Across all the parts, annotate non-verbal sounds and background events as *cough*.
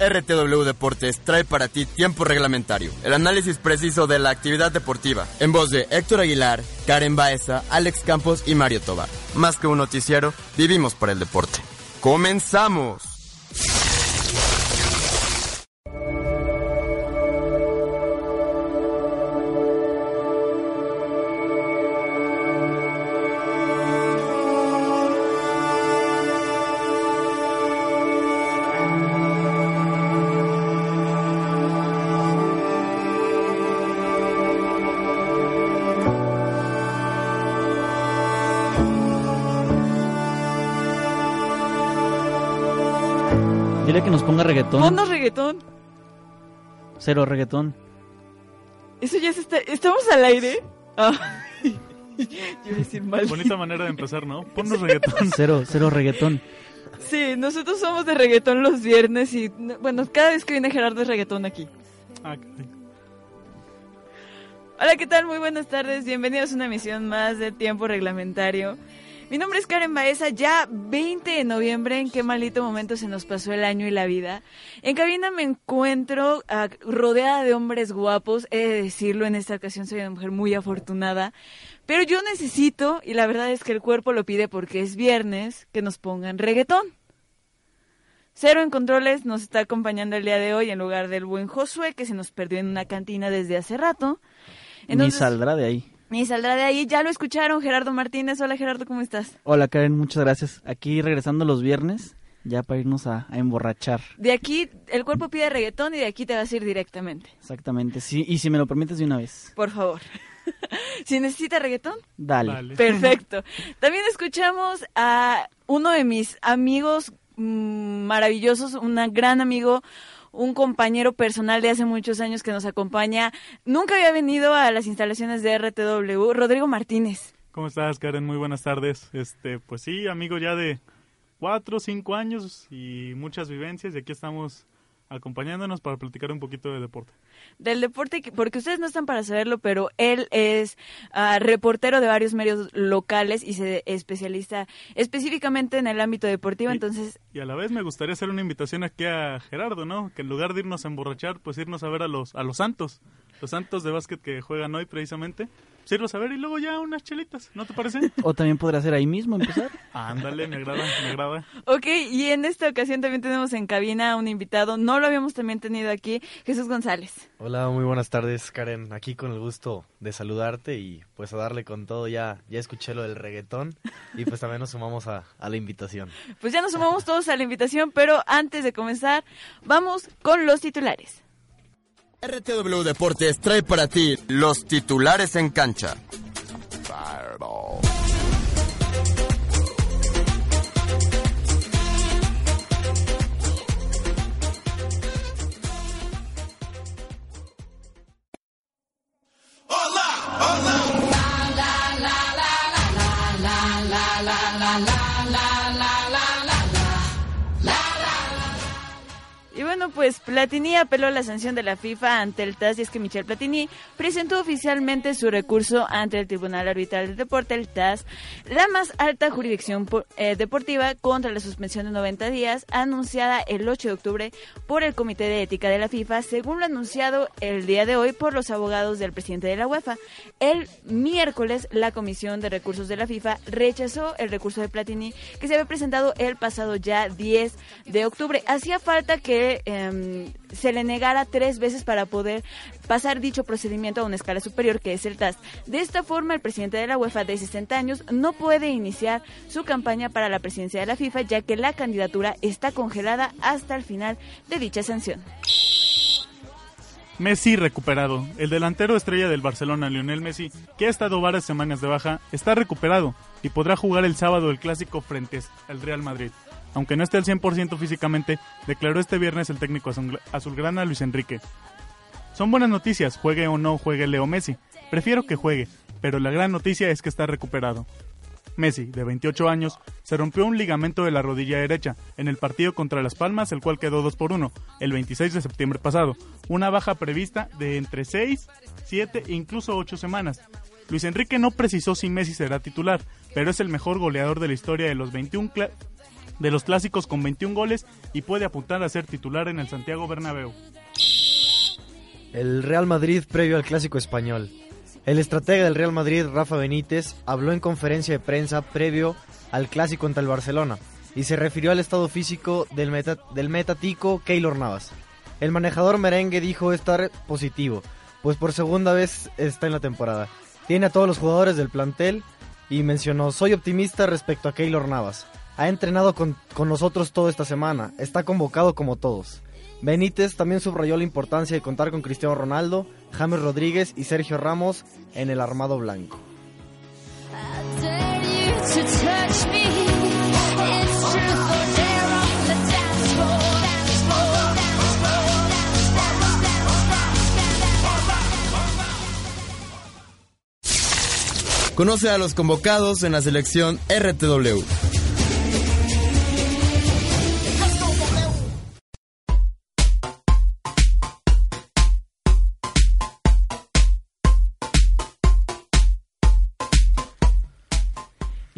RTW Deportes trae para ti tiempo reglamentario, el análisis preciso de la actividad deportiva, en voz de Héctor Aguilar, Karen Baeza, Alex Campos y Mario Tobar. Más que un noticiero, vivimos para el deporte. ¡Comenzamos! Reggaetón. Ponnos reggaetón. Cero reggaetón. Eso ya se está. ¿Estamos al aire? Ah. *laughs* Yo iba a decir mal. Bonita manera de empezar, ¿no? Ponnos reggaetón. *laughs* Cero, cero reggaetón. Sí, nosotros somos de reggaetón los viernes y. Bueno, cada vez que viene Gerardo es reggaetón aquí. Ah. Hola, ¿qué tal? Muy buenas tardes. Bienvenidos a una emisión más de Tiempo Reglamentario. Mi nombre es Karen Baeza, ya 20 de noviembre, en qué malito momento se nos pasó el año y la vida. En cabina me encuentro ah, rodeada de hombres guapos, he de decirlo, en esta ocasión soy una mujer muy afortunada, pero yo necesito, y la verdad es que el cuerpo lo pide porque es viernes, que nos pongan reggaetón. Cero en controles nos está acompañando el día de hoy en lugar del buen Josué que se nos perdió en una cantina desde hace rato. Ni saldrá de ahí. Ni saldrá de ahí. Ya lo escucharon, Gerardo Martínez. Hola, Gerardo, ¿cómo estás? Hola Karen, muchas gracias. Aquí regresando los viernes, ya para irnos a, a emborrachar. De aquí, el cuerpo pide reggaetón y de aquí te vas a ir directamente. Exactamente. Sí, y si me lo permites de una vez. Por favor. *laughs* si necesita reggaetón, Dale. Dale. perfecto. También escuchamos a uno de mis amigos mm, maravillosos, un gran amigo, un compañero personal de hace muchos años que nos acompaña. Nunca había venido a las instalaciones de RTW, Rodrigo Martínez. ¿Cómo estás, Karen? Muy buenas tardes. Este, pues sí, amigo ya de cuatro cinco años y muchas vivencias y aquí estamos acompañándonos para platicar un poquito de deporte. del deporte, que- porque ustedes no están para saberlo, pero él es ah, reportero de varios medios locales y se especializa específicamente en el ámbito deportivo, Y- entonces Y a la vez me gustaría hacer una invitación aquí a Gerardo, ¿no? Que en lugar de irnos a emborrachar, pues irnos a ver a los a los Santos, los Santos de básquet que juegan hoy precisamente. Irlos a ver y luego ya unas chelitas, ¿no te parece? *laughs* O también podría ser ahí mismo empezar. *laughs* Ándale, me agrada, me agrada. Ok, y en esta ocasión también tenemos en cabina a un invitado, no lo habíamos también tenido aquí, Jesús González. Hola, muy buenas tardes, Karen. Aquí con el gusto de saludarte y pues a darle con todo. Ya, ya escuché lo del reggaetón y pues también nos sumamos a, a la invitación. Pues ya nos sumamos todos a la invitación, pero antes de comenzar, vamos con los titulares. RTW Deportes trae para ti los titulares en cancha. Y bueno, pues Platini apeló a la sanción de la FIFA ante el TAS y es que Michel Platini presentó oficialmente su recurso ante el Tribunal Arbitral del Deporte, el TAS, la más alta jurisdicción eh, deportiva contra la suspensión de 90 días anunciada el 8 de octubre por el Comité de Ética de la FIFA, según lo anunciado el día de hoy por los abogados del presidente de la UEFA. El miércoles, la Comisión de Recursos de la FIFA rechazó el recurso de Platini que se había presentado el pasado ya 10 de octubre. Hacía falta que em, se le negara tres veces para poder pasar dicho procedimiento a una escala superior que es el TAS. De esta forma, el presidente de la UEFA de 60 años no puede iniciar su campaña para la presidencia de la FIFA ya que la candidatura está congelada hasta el final de dicha sanción. Messi recuperado. El delantero estrella del Barcelona, Lionel Messi, que ha estado varias semanas de baja, está recuperado y podrá jugar el sábado el clásico frente al Real Madrid. Aunque no esté al 100% físicamente, declaró este viernes el técnico azul- azulgrana Luis Enrique. Son buenas noticias, juegue o no juegue Leo Messi. Prefiero que juegue, pero la gran noticia es que está recuperado. Messi, de 28 años, se rompió un ligamento de la rodilla derecha en el partido contra Las Palmas, el cual quedó 2 por 1 el 26 de septiembre pasado. Una baja prevista de entre 6, 7 e incluso 8 semanas. Luis Enrique no precisó si Messi será titular, pero es el mejor goleador de la historia de los 21, cla- de los clásicos con 21 goles y puede apuntar a ser titular en el Santiago Bernabéu. El Real Madrid previo al clásico español. El estratega del Real Madrid, Rafa Benítez, habló en conferencia de prensa previo al clásico ante el Barcelona y se refirió al estado físico del, meta, del Keylor Navas. El manejador merengue dijo estar positivo, pues por segunda vez está en la temporada. Tiene a todos los jugadores del plantel y mencionó, soy optimista respecto a Keylor Navas. Ha entrenado con, con nosotros toda esta semana, está convocado como todos. Benítez también subrayó la importancia de contar con Cristiano Ronaldo, James Rodríguez y Sergio Ramos en el armado blanco. Conoce a los convocados en la selección RTW.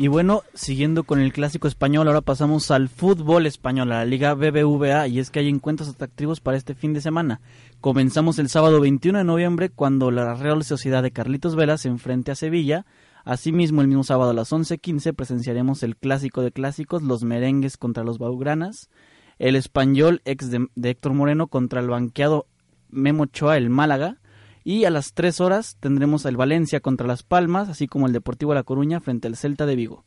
Y bueno, siguiendo con el clásico español, ahora pasamos al fútbol español, a la Liga BBVA, y es que hay encuentros atractivos para este fin de semana. Comenzamos el sábado 21 de noviembre cuando la Real Sociedad de Carlitos Vela se enfrente a Sevilla. Asimismo, el mismo sábado a las 11.15 presenciaremos el clásico de clásicos, los merengues contra los baugranas, el español ex de, de Héctor Moreno contra el banqueado Memo Ochoa, el Málaga, y a las 3 horas tendremos el Valencia contra Las Palmas, así como el Deportivo La Coruña frente al Celta de Vigo.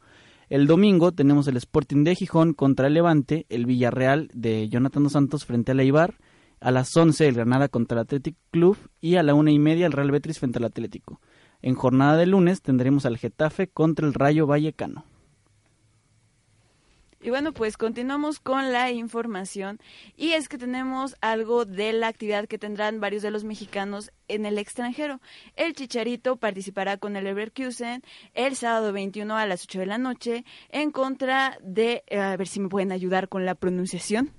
El domingo tenemos el Sporting de Gijón contra el Levante, el Villarreal de Jonathan dos Santos frente al Eibar, a las 11 el Granada contra el Athletic Club y a la una y media el Real Betis frente al Atlético. En jornada de lunes tendremos al Getafe contra el Rayo Vallecano. Y bueno, pues continuamos con la información y es que tenemos algo de la actividad que tendrán varios de los mexicanos en el extranjero. El Chicharito participará con el Leverkusen el sábado 21 a las 8 de la noche en contra de, eh, a ver si me pueden ayudar con la pronunciación,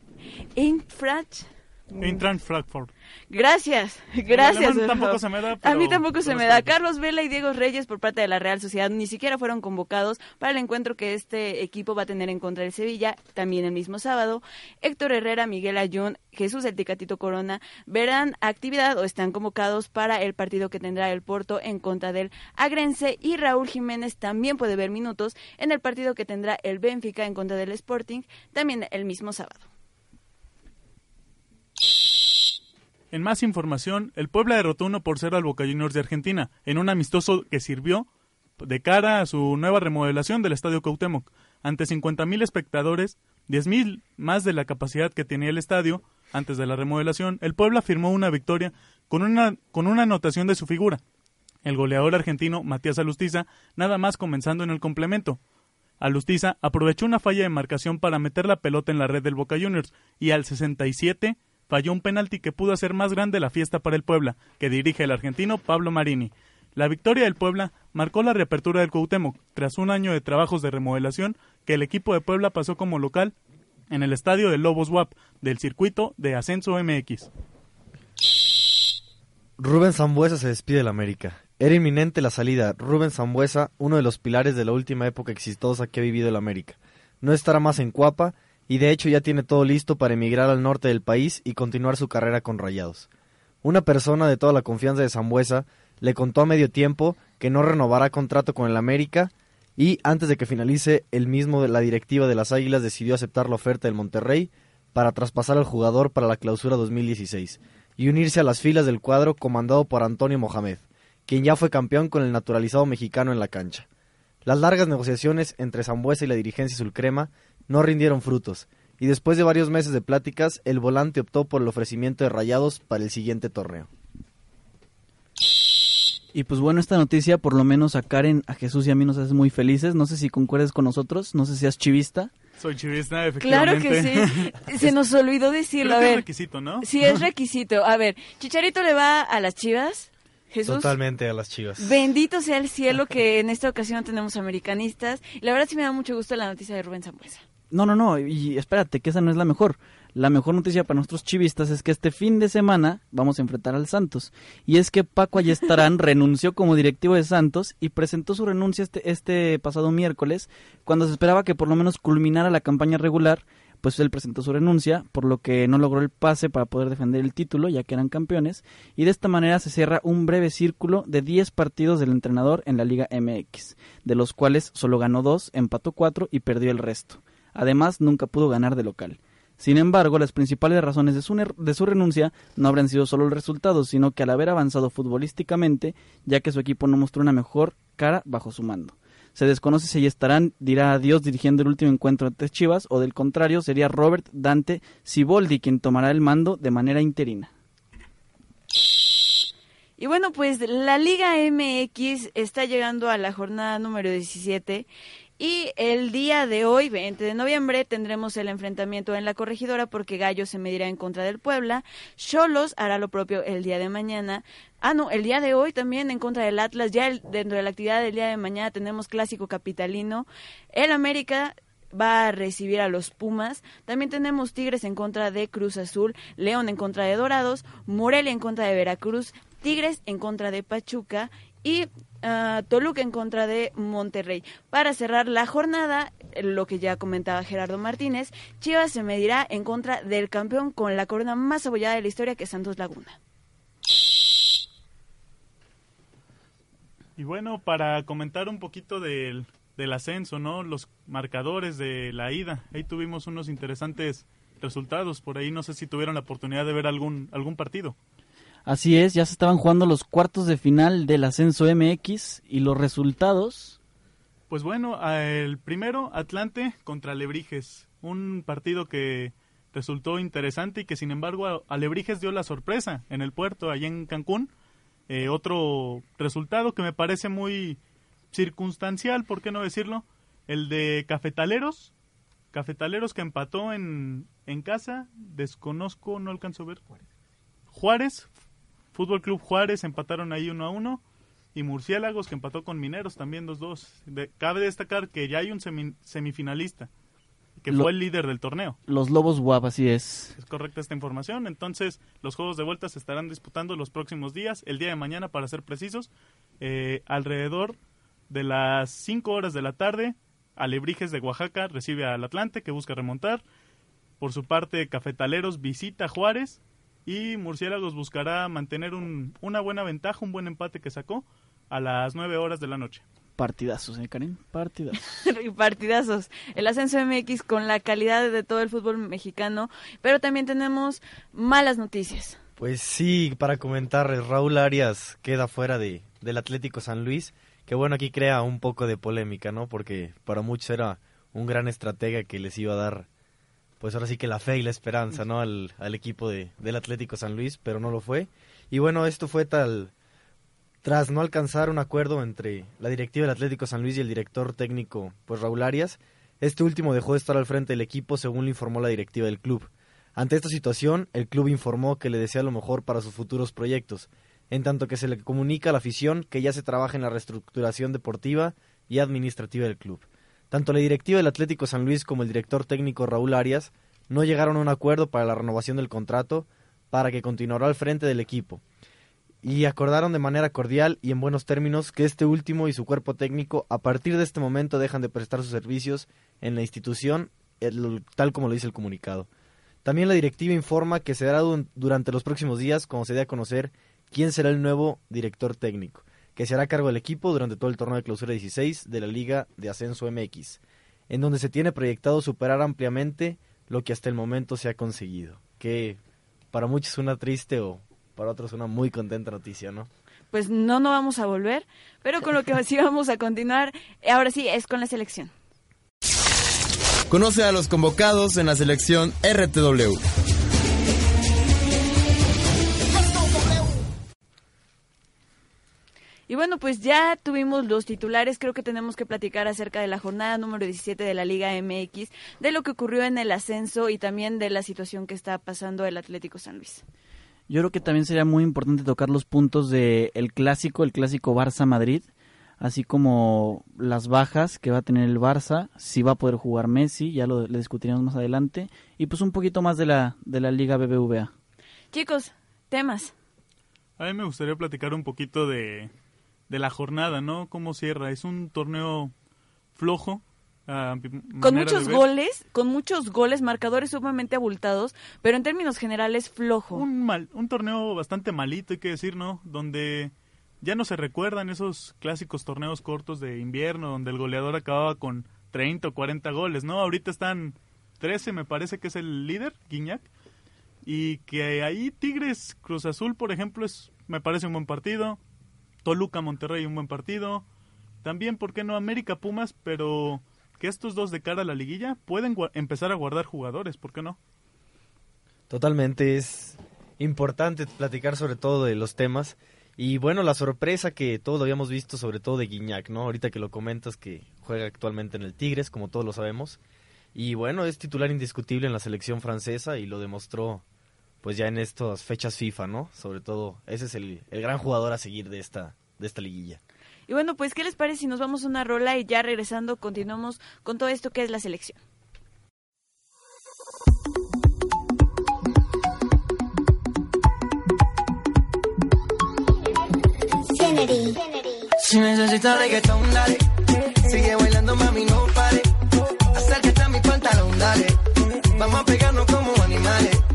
Eintracht Eintracht Frankfurt. Gracias, gracias. alemán tampoco se me da, A pero- mí tampoco se me da. Carlos Vela y Diego Reyes por parte de la Real Sociedad ni siquiera fueron convocados para el encuentro que este equipo va a tener en contra del Sevilla, también el mismo sábado. Héctor Herrera, Miguel Ayun, Jesús El Ticatito Corona verán actividad o están convocados para el partido que tendrá el Porto en contra del Agrense y Raúl Jiménez también puede ver minutos en el partido que tendrá el Benfica en contra del Sporting, también el mismo sábado. En más información, el Puebla derrotó 1 por 0 al Boca Juniors de Argentina, en un amistoso que sirvió de cara a su nueva remodelación del Estadio Cuauhtémoc. Ante 50.000 espectadores, 10.000 más de la capacidad que tenía el estadio antes de la remodelación, el Puebla firmó una victoria con una, con una anotación de su figura. El goleador argentino Matías Alustiza, nada más comenzando en el complemento. Alustiza aprovechó una falla de marcación para meter la pelota en la red del Boca Juniors y al 67 falló un penalti que pudo hacer más grande la fiesta para el Puebla, que dirige el argentino Pablo Marini. La victoria del Puebla marcó la reapertura del Cuauhtémoc, tras un año de trabajos de remodelación que el equipo de Puebla pasó como local en el estadio de Lobos WAP del circuito de Ascenso MX. Rubén Zambuesa se despide del América. Era inminente la salida. Rubén Zambuesa, uno de los pilares de la última época exitosa que ha vivido el América. No estará más en Cuapa y de hecho ya tiene todo listo para emigrar al norte del país y continuar su carrera con Rayados. Una persona de toda la confianza de Zambuesa le contó a medio tiempo que no renovará contrato con el América y antes de que finalice el mismo la directiva de las Águilas decidió aceptar la oferta del Monterrey para traspasar al jugador para la clausura 2016 y unirse a las filas del cuadro comandado por Antonio Mohamed, quien ya fue campeón con el naturalizado mexicano en la cancha. Las largas negociaciones entre Zambuesa y la dirigencia sulcrema no rindieron frutos, y después de varios meses de pláticas, el volante optó por el ofrecimiento de Rayados para el siguiente torneo. Y pues bueno, esta noticia por lo menos a Karen, a Jesús y a mí nos hace muy felices. No sé si concuerdes con nosotros, no sé si seas chivista. Soy chivista, Claro efectivamente. que sí. Se nos olvidó decirlo. Creo A que es ver, requisito, ¿no? sí es requisito. A ver, Chicharito le va a las chivas. Jesús. Totalmente a las chivas. Bendito sea el cielo *laughs* que en esta ocasión tenemos americanistas. Y la verdad sí me da mucho gusto la noticia de Rubén Zambuesa. No, no, no, y espérate, que esa no es la mejor. La mejor noticia para nuestros chivistas es que este fin de semana vamos a enfrentar al Santos. Y es que Paco Ayestarán *laughs* renunció como directivo de Santos y presentó su renuncia este, este pasado miércoles, cuando se esperaba que por lo menos culminara la campaña regular pues él presentó su renuncia, por lo que no logró el pase para poder defender el título, ya que eran campeones, y de esta manera se cierra un breve círculo de 10 partidos del entrenador en la Liga MX, de los cuales solo ganó 2, empató 4 y perdió el resto. Además, nunca pudo ganar de local. Sin embargo, las principales razones de su, de su, renuncia no habrían sido solo el resultado, sino que al haber avanzado futbolísticamente, ya que su equipo no mostró una mejor cara bajo su mando. Se desconoce si estarán, dirá adiós dirigiendo el último encuentro ante Chivas, o del contrario, sería Robert Dante Siboldi quien tomará el mando de manera interina. Y bueno, pues la Liga MX está llegando a la jornada número 17 y el día de hoy, 20 de noviembre, tendremos el enfrentamiento en la corregidora porque Gallo se medirá en contra del Puebla. Cholos hará lo propio el día de mañana. Ah, no, el día de hoy también en contra del Atlas. Ya dentro de la actividad del día de mañana tenemos clásico capitalino. El América va a recibir a los Pumas. También tenemos Tigres en contra de Cruz Azul, León en contra de Dorados, Morelia en contra de Veracruz, Tigres en contra de Pachuca y uh, Toluca en contra de Monterrey. Para cerrar la jornada, lo que ya comentaba Gerardo Martínez, Chivas se medirá en contra del campeón con la corona más abollada de la historia que Santos Laguna. Y bueno, para comentar un poquito del, del ascenso, ¿no? Los marcadores de la ida. Ahí tuvimos unos interesantes resultados. Por ahí no sé si tuvieron la oportunidad de ver algún, algún partido. Así es, ya se estaban jugando los cuartos de final del ascenso MX y los resultados. Pues bueno, el primero, Atlante contra Alebrijes. Un partido que resultó interesante y que sin embargo Alebrijes dio la sorpresa en el puerto, allá en Cancún. Eh, otro resultado que me parece muy circunstancial, ¿por qué no decirlo? El de Cafetaleros. Cafetaleros que empató en, en casa, desconozco, no alcanzo a ver. Juárez Fútbol Club Juárez empataron ahí uno a uno y Murciélagos que empató con Mineros también 2-2. cabe destacar que ya hay un semifinalista que fue el líder del torneo. Los Lobos Guap, así es. Es correcta esta información. Entonces, los juegos de vuelta se estarán disputando los próximos días, el día de mañana, para ser precisos, eh, alrededor de las 5 horas de la tarde. Alebrijes de Oaxaca recibe al Atlante, que busca remontar. Por su parte, Cafetaleros visita Juárez y Murciélagos buscará mantener un, una buena ventaja, un buen empate que sacó a las 9 horas de la noche. Partidazos, ¿eh, Karim? Partidazos. *laughs* Partidazos. El ascenso MX con la calidad de todo el fútbol mexicano, pero también tenemos malas noticias. Pues sí, para comentar, Raúl Arias queda fuera de, del Atlético San Luis, que bueno, aquí crea un poco de polémica, ¿no? Porque para muchos era un gran estratega que les iba a dar pues ahora sí que la fe y la esperanza, ¿no? Al, equipo de, del Atlético San Luis, pero no lo fue. Y bueno, esto fue tal, tras no alcanzar un acuerdo entre la directiva del Atlético San Luis y el director técnico, pues Raúl Arias, este último dejó de estar al frente del equipo según le informó la directiva del club. Ante esta situación, el club informó que le desea lo mejor para sus futuros proyectos, en tanto que se le comunica a la afición que ya se trabaja en la reestructuración deportiva y administrativa del club. Tanto la directiva del Atlético San Luis como el director técnico Raúl Arias no llegaron a un acuerdo para la renovación del contrato para que continuara al frente del equipo. Y acordaron de manera cordial y en buenos términos que este último y su cuerpo técnico a partir de este momento dejan de prestar sus servicios en la institución, tal como lo dice el comunicado. También la directiva informa que se dará durante los próximos días, como se dé a conocer, quién será el nuevo director técnico que se hará cargo del equipo durante todo el torneo de clausura 16 de la Liga de Ascenso MX, en donde se tiene proyectado superar ampliamente lo que hasta el momento se ha conseguido, que para muchos es una triste o para otros una muy contenta noticia, ¿no? Pues no, no vamos a volver, pero con lo que sí vamos a continuar, ahora sí, es con la selección. Conoce a los convocados en la selección RTW. Y bueno, pues ya tuvimos los titulares, creo que tenemos que platicar acerca de la jornada número 17 de la Liga MX, de lo que ocurrió en el ascenso y también de la situación que está pasando el Atlético San Luis. Yo creo que también sería muy importante tocar los puntos del el clásico, el clásico Barça-Madrid, así como las bajas que va a tener el Barça, si va a poder jugar Messi, ya lo le discutiremos más adelante, y pues un poquito más de la, de la Liga BBVA. Chicos, temas. A mí me gustaría platicar un poquito de, de la jornada, ¿no? ¿Cómo cierra? Es un torneo flojo. Con muchos goles, con muchos goles, marcadores sumamente abultados, pero en términos generales flojo. Un, mal, un torneo bastante malito, hay que decir, ¿no? Donde ya no se recuerdan esos clásicos torneos cortos de invierno, donde el goleador acababa con 30 o 40 goles, ¿no? Ahorita están 13, me parece que es el líder, Guiñac. Y que ahí Tigres Cruz Azul, por ejemplo, es me parece un buen partido. Toluca Monterrey, un buen partido. También, ¿por qué no? América Pumas, pero que estos dos de cara a la liguilla pueden empezar a guardar jugadores, ¿por qué no? Totalmente, es importante platicar sobre todo de los temas. Y bueno, la sorpresa que todos habíamos visto, sobre todo de Guiñac, ¿no? Ahorita que lo comentas que juega actualmente en el Tigres, como todos lo sabemos. Y bueno, es titular indiscutible en la selección francesa y lo demostró pues ya en estas fechas FIFA, ¿no? Sobre todo, ese es el, el gran jugador a seguir de esta, de esta liguilla. Y bueno, pues, ¿qué les parece si nos vamos a una rola y ya regresando continuamos con todo esto que es la selección? Si necesitas reggaetón, dale. Sigue bailando, mami, no pare. Acércate a mi pantalón, dale. Vamos a pegarnos como animales.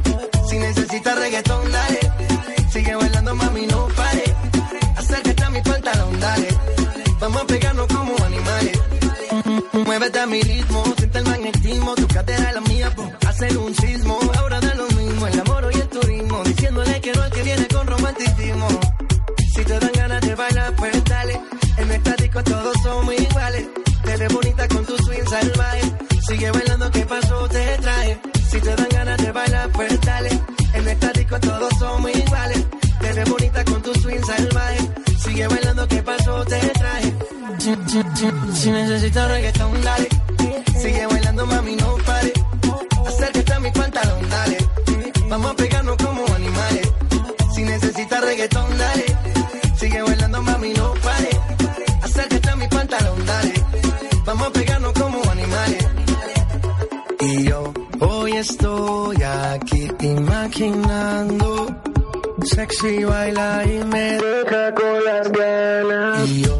Si necesitas reggaetón, dale. Sigue bailando, mami, no pare. Acércate a mi pantalón, dale. Vamos a pegarnos como animales. Muévete a mi ritmo, siente el magnetismo. Tu cadera es la mía, po. Hacer un sismo. Ahora da lo mismo, el amor y el turismo. Diciéndole que no al que viene con romanticismo. Si te dan ganas de bailar, pues dale. En el estático todos somos iguales. Te ves bonita con tu swing salvaje. Sigue bailando, ¿qué pasó? Te trae. Si te dan ganas de bailar, pues dale. Te ves bonita con tu swing salvaje. Sigue bailando, ¿qué pasó? Te si, si, si necesitas reggaetón, dale. Sigue bailando, mami, no pare. Acércate a mi pantalón, dale. Vamos a pegarnos como animales. Si necesitas reggaetón, dale. Sigue bailando, mami, no pare. Acércate a mi pantalón, dale. Vamos a pegarnos como animales. Y yo hoy estoy aquí imaginando. Sexy baila y me deja con las ganas. Y yo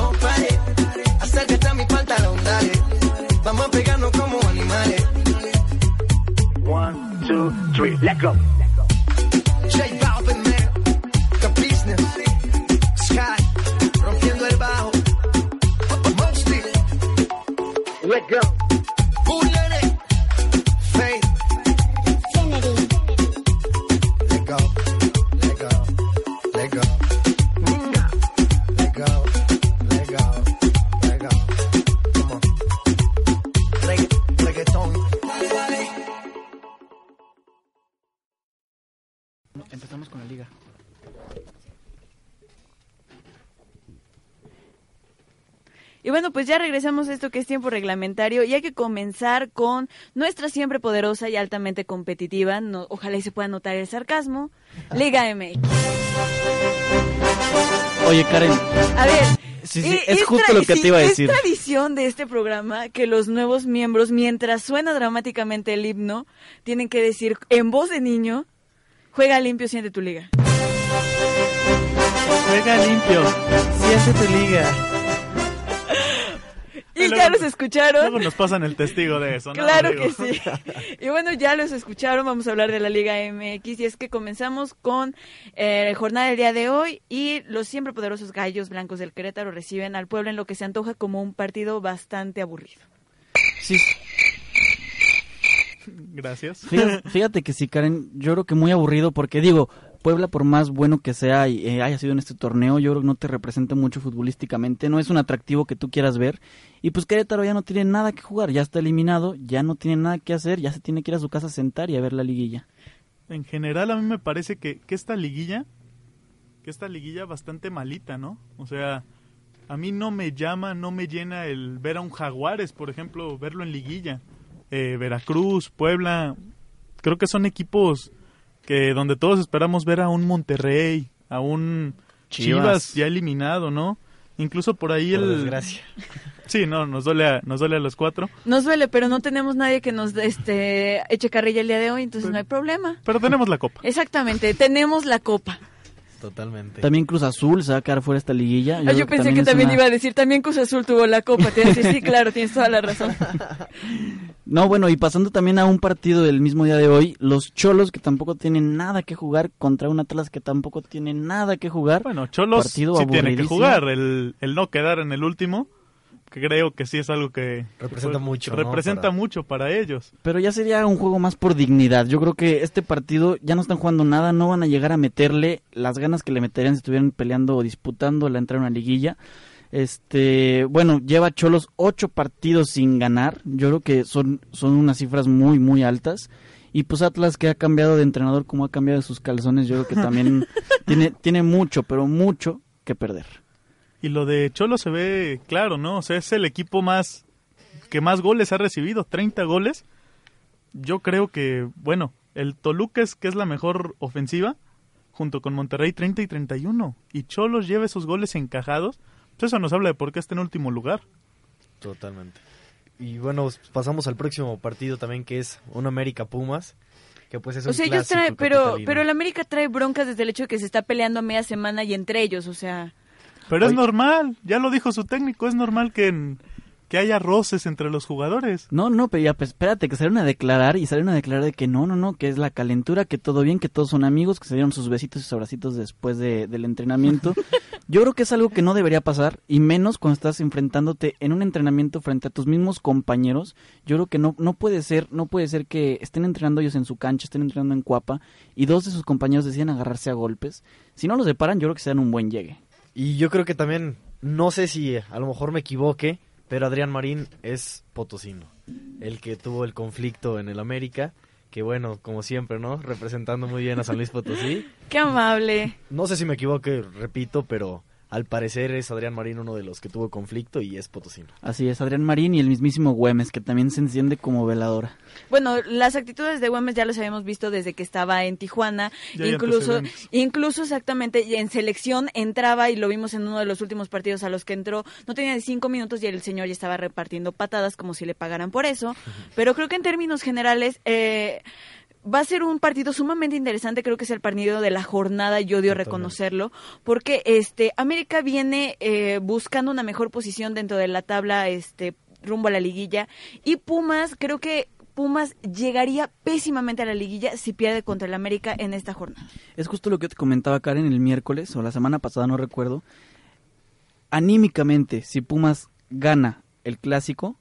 pantalón, dale. Vamos a pegarnos como animales. One, two, three, let's go. J Balvin, man. The business. Sky. Rompiendo el bajo. Mosty. Let's go. Y bueno, pues ya regresamos a esto que es tiempo reglamentario y hay que comenzar con nuestra siempre poderosa y altamente competitiva, no- ojalá y se pueda notar el sarcasmo, Liga *laughs* MX. Oye, Karen, A ver, Sí, sí, es justo lo que te iba a decir. Es tradición de este programa que los nuevos miembros, mientras suena dramáticamente el himno, tienen que decir en voz de niño, juega limpio, siente tu liga. juega limpio. Siente tu liga. Y luego- ya los escucharon. Luego nos pasan el testigo de eso, ¿no? Claro Digo. que sí. Y bueno, ya los escucharon, vamos a hablar de la Liga MX y es que comenzamos con eh, jornada del día de hoy y los siempre poderosos gallos blancos del Querétaro reciben al pueblo en lo que se antoja como un partido bastante aburrido. Sí. Gracias. Fíjate, fíjate que sí, Karen, yo creo que muy aburrido porque digo, Puebla por más bueno que sea y eh, haya sido en este torneo, yo creo que no te representa mucho futbolísticamente, no es un atractivo que tú quieras ver y pues Querétaro ya no tiene nada que jugar, ya está eliminado, ya no tiene nada que hacer, ya se tiene que ir a su casa a sentar y a ver la liguilla. En general a mí me parece que, que esta liguilla, que esta liguilla bastante malita, ¿no? O sea, a mí no me llama, no me llena el ver a un Jaguares, por ejemplo, verlo en liguilla. Eh, Veracruz, Puebla, creo que son equipos que donde todos esperamos ver a un Monterrey, a un Chivas, Chivas. ya eliminado, ¿no? Incluso por ahí Por el desgracia. Sí, no, nos duele a, nos duele a los cuatro, Nos duele, pero no tenemos nadie que nos este, eche carrilla el día de hoy, entonces no hay problema. pero tenemos la copa. Exactamente, tenemos la copa. Totalmente. También Cruz Azul se va a quedar fuera esta liguilla. Ah, creo yo pensé que es también una- iba a decir, también Cruz Azul tuvo la copa. Te decir, sí, claro, tienes toda la razón. *laughs* No, bueno, y pasando también a un partido del mismo día de hoy, los Cholos que tampoco tienen nada que jugar contra un Atlas que tampoco tiene nada que jugar. Bueno, Cholos Partido sí tiene que jugar. El, el no quedar en el último, que creo que sí es algo que... Representa que mucho, ¿no? Representa Para- mucho para ellos. Pero ya sería un juego más por dignidad. Yo creo que este partido ya no están jugando nada, no van a llegar a meterle las ganas que le meterían si estuvieran peleando o disputando la entrada a una liguilla. Este, bueno, lleva Cholos ocho partidos sin ganar. Yo creo que son, son unas cifras muy, muy altas. Y pues Atlas que ha cambiado de entrenador como ha cambiado de sus calzones, yo creo que también *laughs* tiene, tiene mucho, pero mucho que perder. Y lo de Cholo se ve claro, ¿no? O sea, es el equipo más que más goles ha recibido, 30 goles. Yo creo que, bueno, el Toluca es que es la mejor ofensiva, junto con Monterrey 30 y 31. Y Cholos lleva esos goles encajados. Pues eso nos habla de por qué está en último lugar. Totalmente. Y bueno, pasamos al próximo partido también que es un América Pumas, que pues es O un sea, ellos traen, pero, pero el América trae broncas desde el hecho de que se está peleando a media semana y entre ellos, o sea... Pero es normal, ya lo dijo su técnico, es normal que, en- que haya roces entre los jugadores. No, no, pero ya, pues espérate, que salieron a declarar y salieron a declarar de que no, no, no, que es la calentura, que todo bien, que todos son amigos, que se dieron sus besitos y sus abracitos después de, del entrenamiento. *laughs* Yo creo que es algo que no debería pasar, y menos cuando estás enfrentándote en un entrenamiento frente a tus mismos compañeros. Yo creo que no, no puede ser, no puede ser que estén entrenando ellos en su cancha, estén entrenando en Cuapa, y dos de sus compañeros deciden agarrarse a golpes. Si no los separan, yo creo que se dan un buen llegue. Y yo creo que también, no sé si a lo mejor me equivoque, pero Adrián Marín es potosino, el que tuvo el conflicto en el América, que bueno, como siempre, ¿no? Representando muy bien a San Luis Potosí. ¡Qué amable! No sé si me equivoque, repito, pero al parecer es Adrián Marín uno de los que tuvo conflicto y es potosino. Así es, Adrián Marín y el mismísimo Güemes, que también se enciende como veladora. Bueno, las actitudes de Güemes ya los habíamos visto desde que estaba en Tijuana, Ya incluso incluso exactamente y en selección entraba y lo vimos en uno de los últimos partidos a los que entró, no tenía ni cinco minutos y el señor ya estaba repartiendo patadas como si le pagaran por eso, pero creo que en términos generales eh, va a ser un partido sumamente interesante, creo que es el partido de la jornada y odio reconocerlo, porque este América viene eh, buscando una mejor posición dentro de la tabla este rumbo a la liguilla y Pumas creo que Pumas llegaría pésimamente a la liguilla si pierde contra el América en esta jornada. Es justo lo que te comentaba Karen el miércoles o la semana pasada, no recuerdo. Anímicamente, si Pumas gana el clásico,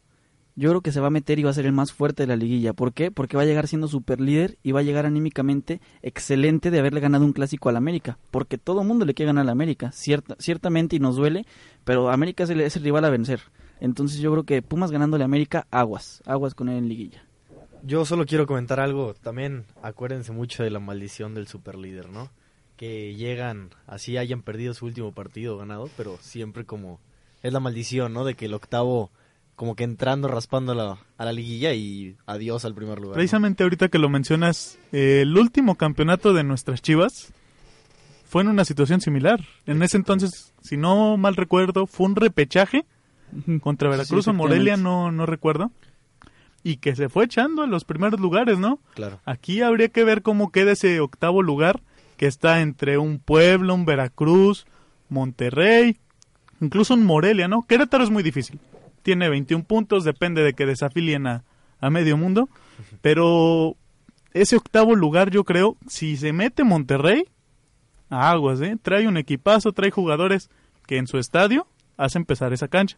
yo creo que se va a meter y va a ser el más fuerte de la liguilla. ¿Por qué? Porque va a llegar siendo super líder y va a llegar anímicamente excelente de haberle ganado un clásico al América. Porque todo mundo le quiere ganar al América, cierta, ciertamente y nos duele, pero América es el, es el rival a vencer. Entonces yo creo que Pumas ganándole a América, aguas, aguas con él en liguilla. Yo solo quiero comentar algo, también acuérdense mucho de la maldición del superlíder, ¿no? Que llegan, así hayan perdido su último partido ganado, pero siempre como es la maldición, ¿no? De que el octavo como que entrando raspando a la, a la liguilla y adiós al primer lugar. ¿no? Precisamente ahorita que lo mencionas, eh, el último campeonato de nuestras Chivas fue en una situación similar. En ese entonces, si no mal recuerdo, fue un repechaje contra Sí, Veracruz o. Morelia, no, no recuerdo. Y que se fue echando en los primeros lugares, ¿no? Claro. Aquí habría que ver cómo queda ese octavo lugar que está entre un Pueblo, un Veracruz, Monterrey, incluso un Morelia, ¿no? Querétaro es muy difícil. Tiene 21 puntos, depende de que desafilien a, a medio mundo. Pero ese octavo lugar, yo creo, si se mete Monterrey, aguas, ¿eh? Trae un equipazo, trae jugadores que en su estadio hacen pesar esa cancha.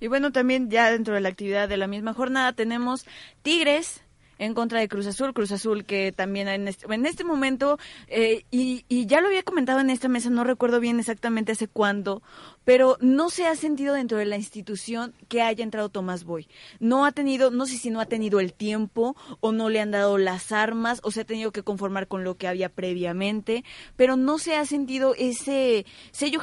Y bueno, también ya dentro de la actividad de la misma jornada tenemos Tigres en contra de Cruz Azul, Cruz Azul que también en este, en este momento, eh, y, y ya lo había comentado en esta mesa, no recuerdo bien exactamente hace cuándo, pero no se ha sentido dentro de la institución que haya entrado Tomás Boy. No ha tenido, no sé si no ha tenido el tiempo o no le han dado las armas o se ha tenido que conformar con lo que había previamente, pero no se ha sentido ese sello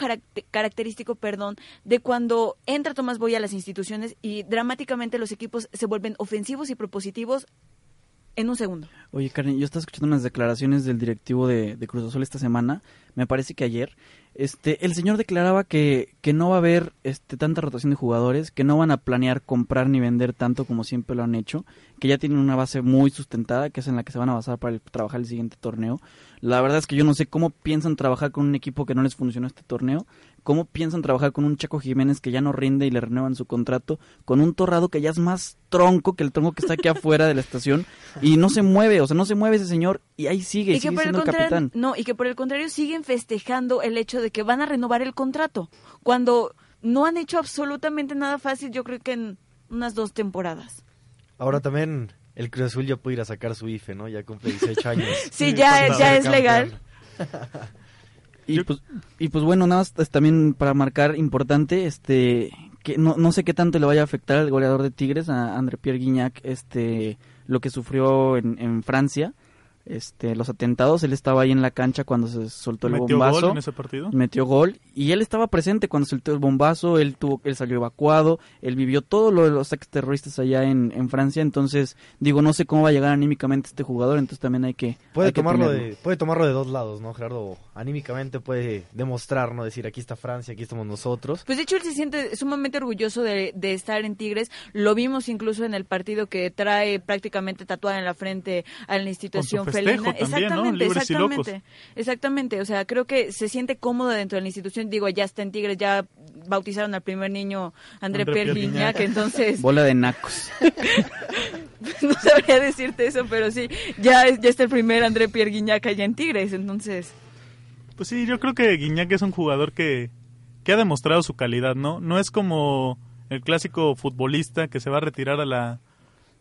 característico, perdón, de cuando entra Tomás Boy a las instituciones y dramáticamente los equipos se vuelven ofensivos y propositivos en un segundo. Oye, Karen, yo estaba escuchando unas declaraciones del directivo de, de Cruz Azul esta semana, me parece que ayer. Este, el señor declaraba que, que no va a haber este, tanta rotación de jugadores, que no van a planear comprar ni vender tanto como siempre lo han hecho, que ya tienen una base muy sustentada, que es en la que se van a basar para trabajar el siguiente torneo. La verdad es que yo no sé cómo piensan trabajar con un equipo que no les funcionó este torneo, cómo piensan trabajar con un Chaco Jiménez que ya no rinde y le renuevan su contrato, con un Torrado que ya es más tronco que el tronco que está aquí afuera de la estación y no se mueve, o sea, no se mueve ese señor y ahí sigue, y que sigue siendo el capitán. no, y que por el contrario siguen festejando el hecho de que van a renovar el contrato cuando no han hecho absolutamente nada fácil, yo creo que en unas dos temporadas. Ahora también el Cruz Azul ya puede ir a sacar su IFE, ¿no? Ya cumple 18 *laughs* años. Sí, ya, ya es legal. Y pues, y pues bueno, nada más también para marcar importante, este, que no, no sé qué tanto le vaya a afectar al goleador de Tigres, a André Pierre Guignac, este, lo que sufrió en, en Francia, este, los atentados, él estaba ahí en la cancha cuando se soltó el ¿Metió bombazo. gol en ese partido? metió gol y él estaba presente cuando soltó el bombazo, él tuvo, él salió evacuado, él vivió todo lo de los ataques terroristas allá en, en Francia, entonces digo no sé cómo va a llegar anímicamente este jugador, entonces también hay que Puede hay tomarlo, de, puede tomarlo de dos lados, ¿no, Gerardo? Anímicamente puede demostrar, ¿no? Decir, aquí está Francia, aquí estamos nosotros. Pues de hecho él se siente sumamente orgulloso de, de estar en Tigres. Lo vimos incluso en el partido que trae prácticamente tatuada en la frente a la institución También, ¿no? exactamente, Libres y locos. exactamente, exactamente. O sea, creo que se siente cómodo dentro de la institución. Digo, ya está en Tigres, ya bautizaron al primer niño André, André Pierre Gignac. entonces Bola de nacos. *laughs* no sabría decirte eso, pero sí, ya, es- ya está el primer André Pierre Gignac allá en Tigres, entonces... Pues sí, yo creo que Guiñac es un jugador que, que ha demostrado su calidad, ¿no? No es como el clásico futbolista que se va a retirar a la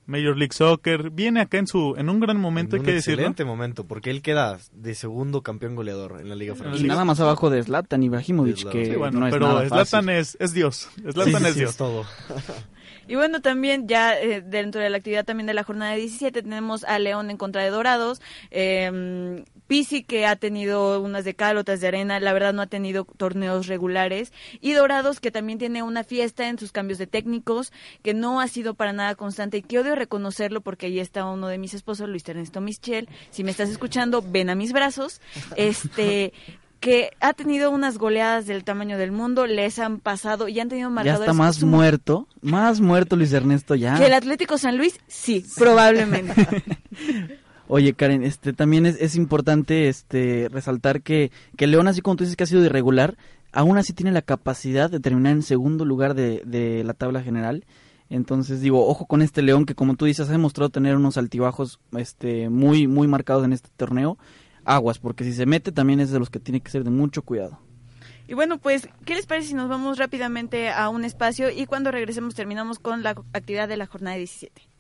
Major League Soccer. Viene acá en su en un gran momento, en hay un que decirlo. excelente momento, porque él queda de segundo campeón goleador en la Liga Y Francesa. nada más abajo de Zlatan Ibrahimovic, Sí, que Sí, bueno, no es pero nada Zlatan fácil. es, es Dios. Sí, Zlatan sí, es sí, Dios. es todo. *laughs* Y bueno, también ya eh, dentro de la actividad también de la jornada 17 tenemos a León en contra de Dorados. Eh, Pisi que ha tenido unas de cal, otras de arena, la verdad no ha tenido torneos regulares. Y Dorados que también tiene una fiesta en sus cambios de técnicos, que no ha sido para nada constante y que odio reconocerlo porque ahí está uno de mis esposos, Luis Ernesto Michel. Si me estás escuchando, ven a mis brazos. *laughs* Este que ha tenido unas goleadas del tamaño del mundo, les han pasado y han tenido Ya marcadores está más muerto, más muerto Luis Ernesto ya. ¿Que el Atlético San Luis? Sí, probablemente. *laughs* Oye, Karen, este también es, es importante este resaltar que, que León, así como tú dices que ha sido irregular, aún así tiene la capacidad de terminar en segundo lugar de, de la tabla general. Entonces digo, ojo con este León que como tú dices ha demostrado tener unos altibajos este muy muy marcados en este torneo. Aguas, porque si se mete también es de los que tiene que ser de mucho cuidado. y bueno, pues, ¿qué les parece si nos vamos rápidamente a un espacio y cuando regresemos terminamos con la actividad de la jornada 17?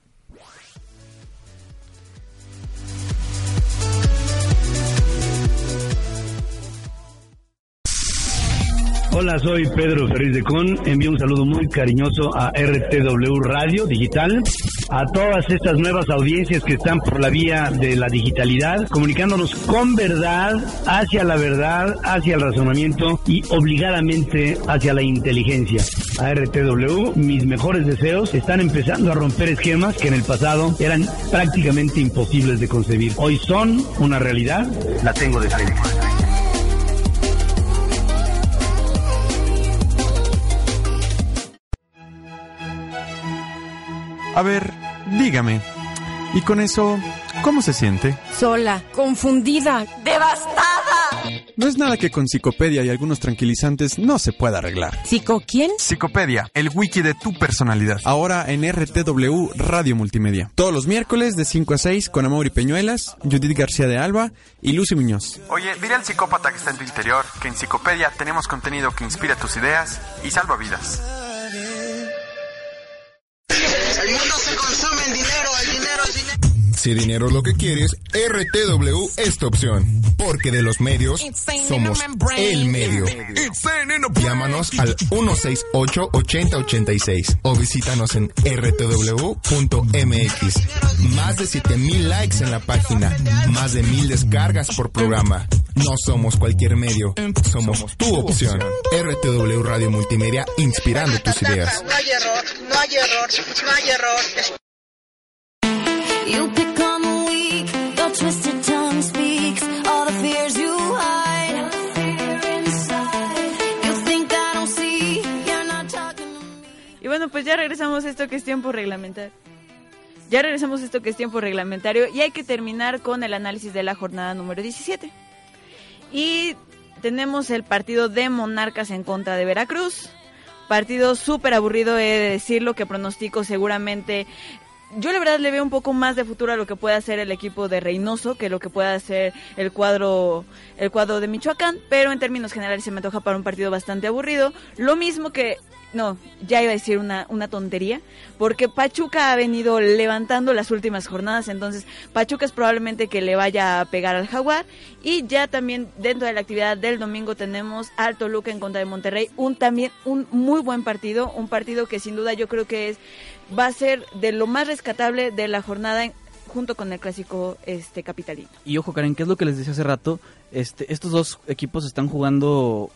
Hola, soy Pedro Ferriz de Con. Envío un saludo muy cariñoso a RTW Radio Digital, a todas estas nuevas audiencias que están por la vía de la digitalidad, comunicándonos con verdad, hacia la verdad, hacia el razonamiento y obligadamente hacia la inteligencia. A RTW, mis mejores deseos están empezando a romper esquemas que en el pasado eran prácticamente imposibles de concebir. Hoy son una realidad, la tengo de frente. A ver, dígame. ¿Y con eso, cómo se siente? Sola, confundida, devastada. No es nada que con psicopedia y algunos tranquilizantes no se pueda arreglar. ¿Psico quién? Psicopedia, el wiki de tu personalidad. Ahora en RTW Radio Multimedia. Todos los miércoles de 5 a 6 con Amaury Peñuelas, Judith García de Alba y Lucy Muñoz. Oye, dile al psicópata que está en tu interior que en Psicopedia tenemos contenido que inspira tus ideas y salva vidas. El mundo se consume en dinero, el dinero, el dinero. Si dinero es lo que quieres, RTW es tu opción. Porque de los medios, somos el medio. Llámanos al 168-8086 o visítanos en rtw.mx. Más de 7000 likes en la página, más de 1000 descargas por programa. No somos cualquier medio, somos tu opción. RTW Radio Multimedia, inspirando tus ideas. No hay error, no hay error, no hay error. Y bueno, pues ya regresamos a esto que es tiempo reglamentario. Ya regresamos a esto que es tiempo reglamentario y hay que terminar con el análisis de la jornada número 17. Y tenemos el partido de Monarcas en contra de Veracruz. Partido súper aburrido, he de decirlo, que pronostico seguramente yo la verdad le veo un poco más de futuro a lo que puede hacer el equipo de Reynoso que lo que puede hacer el cuadro el cuadro de Michoacán, pero en términos generales se me antoja para un partido bastante aburrido. Lo mismo que no, ya iba a decir una, una tontería, porque Pachuca ha venido levantando las últimas jornadas, entonces Pachuca es probablemente que le vaya a pegar al Jaguar y ya también dentro de la actividad del domingo tenemos al Toluca en contra de Monterrey, un también un muy buen partido, un partido que sin duda yo creo que es va a ser de lo más rescatable de la jornada junto con el clásico este capitalino. Y ojo, Karen, ¿qué es lo que les decía hace rato? Este, estos dos equipos están jugando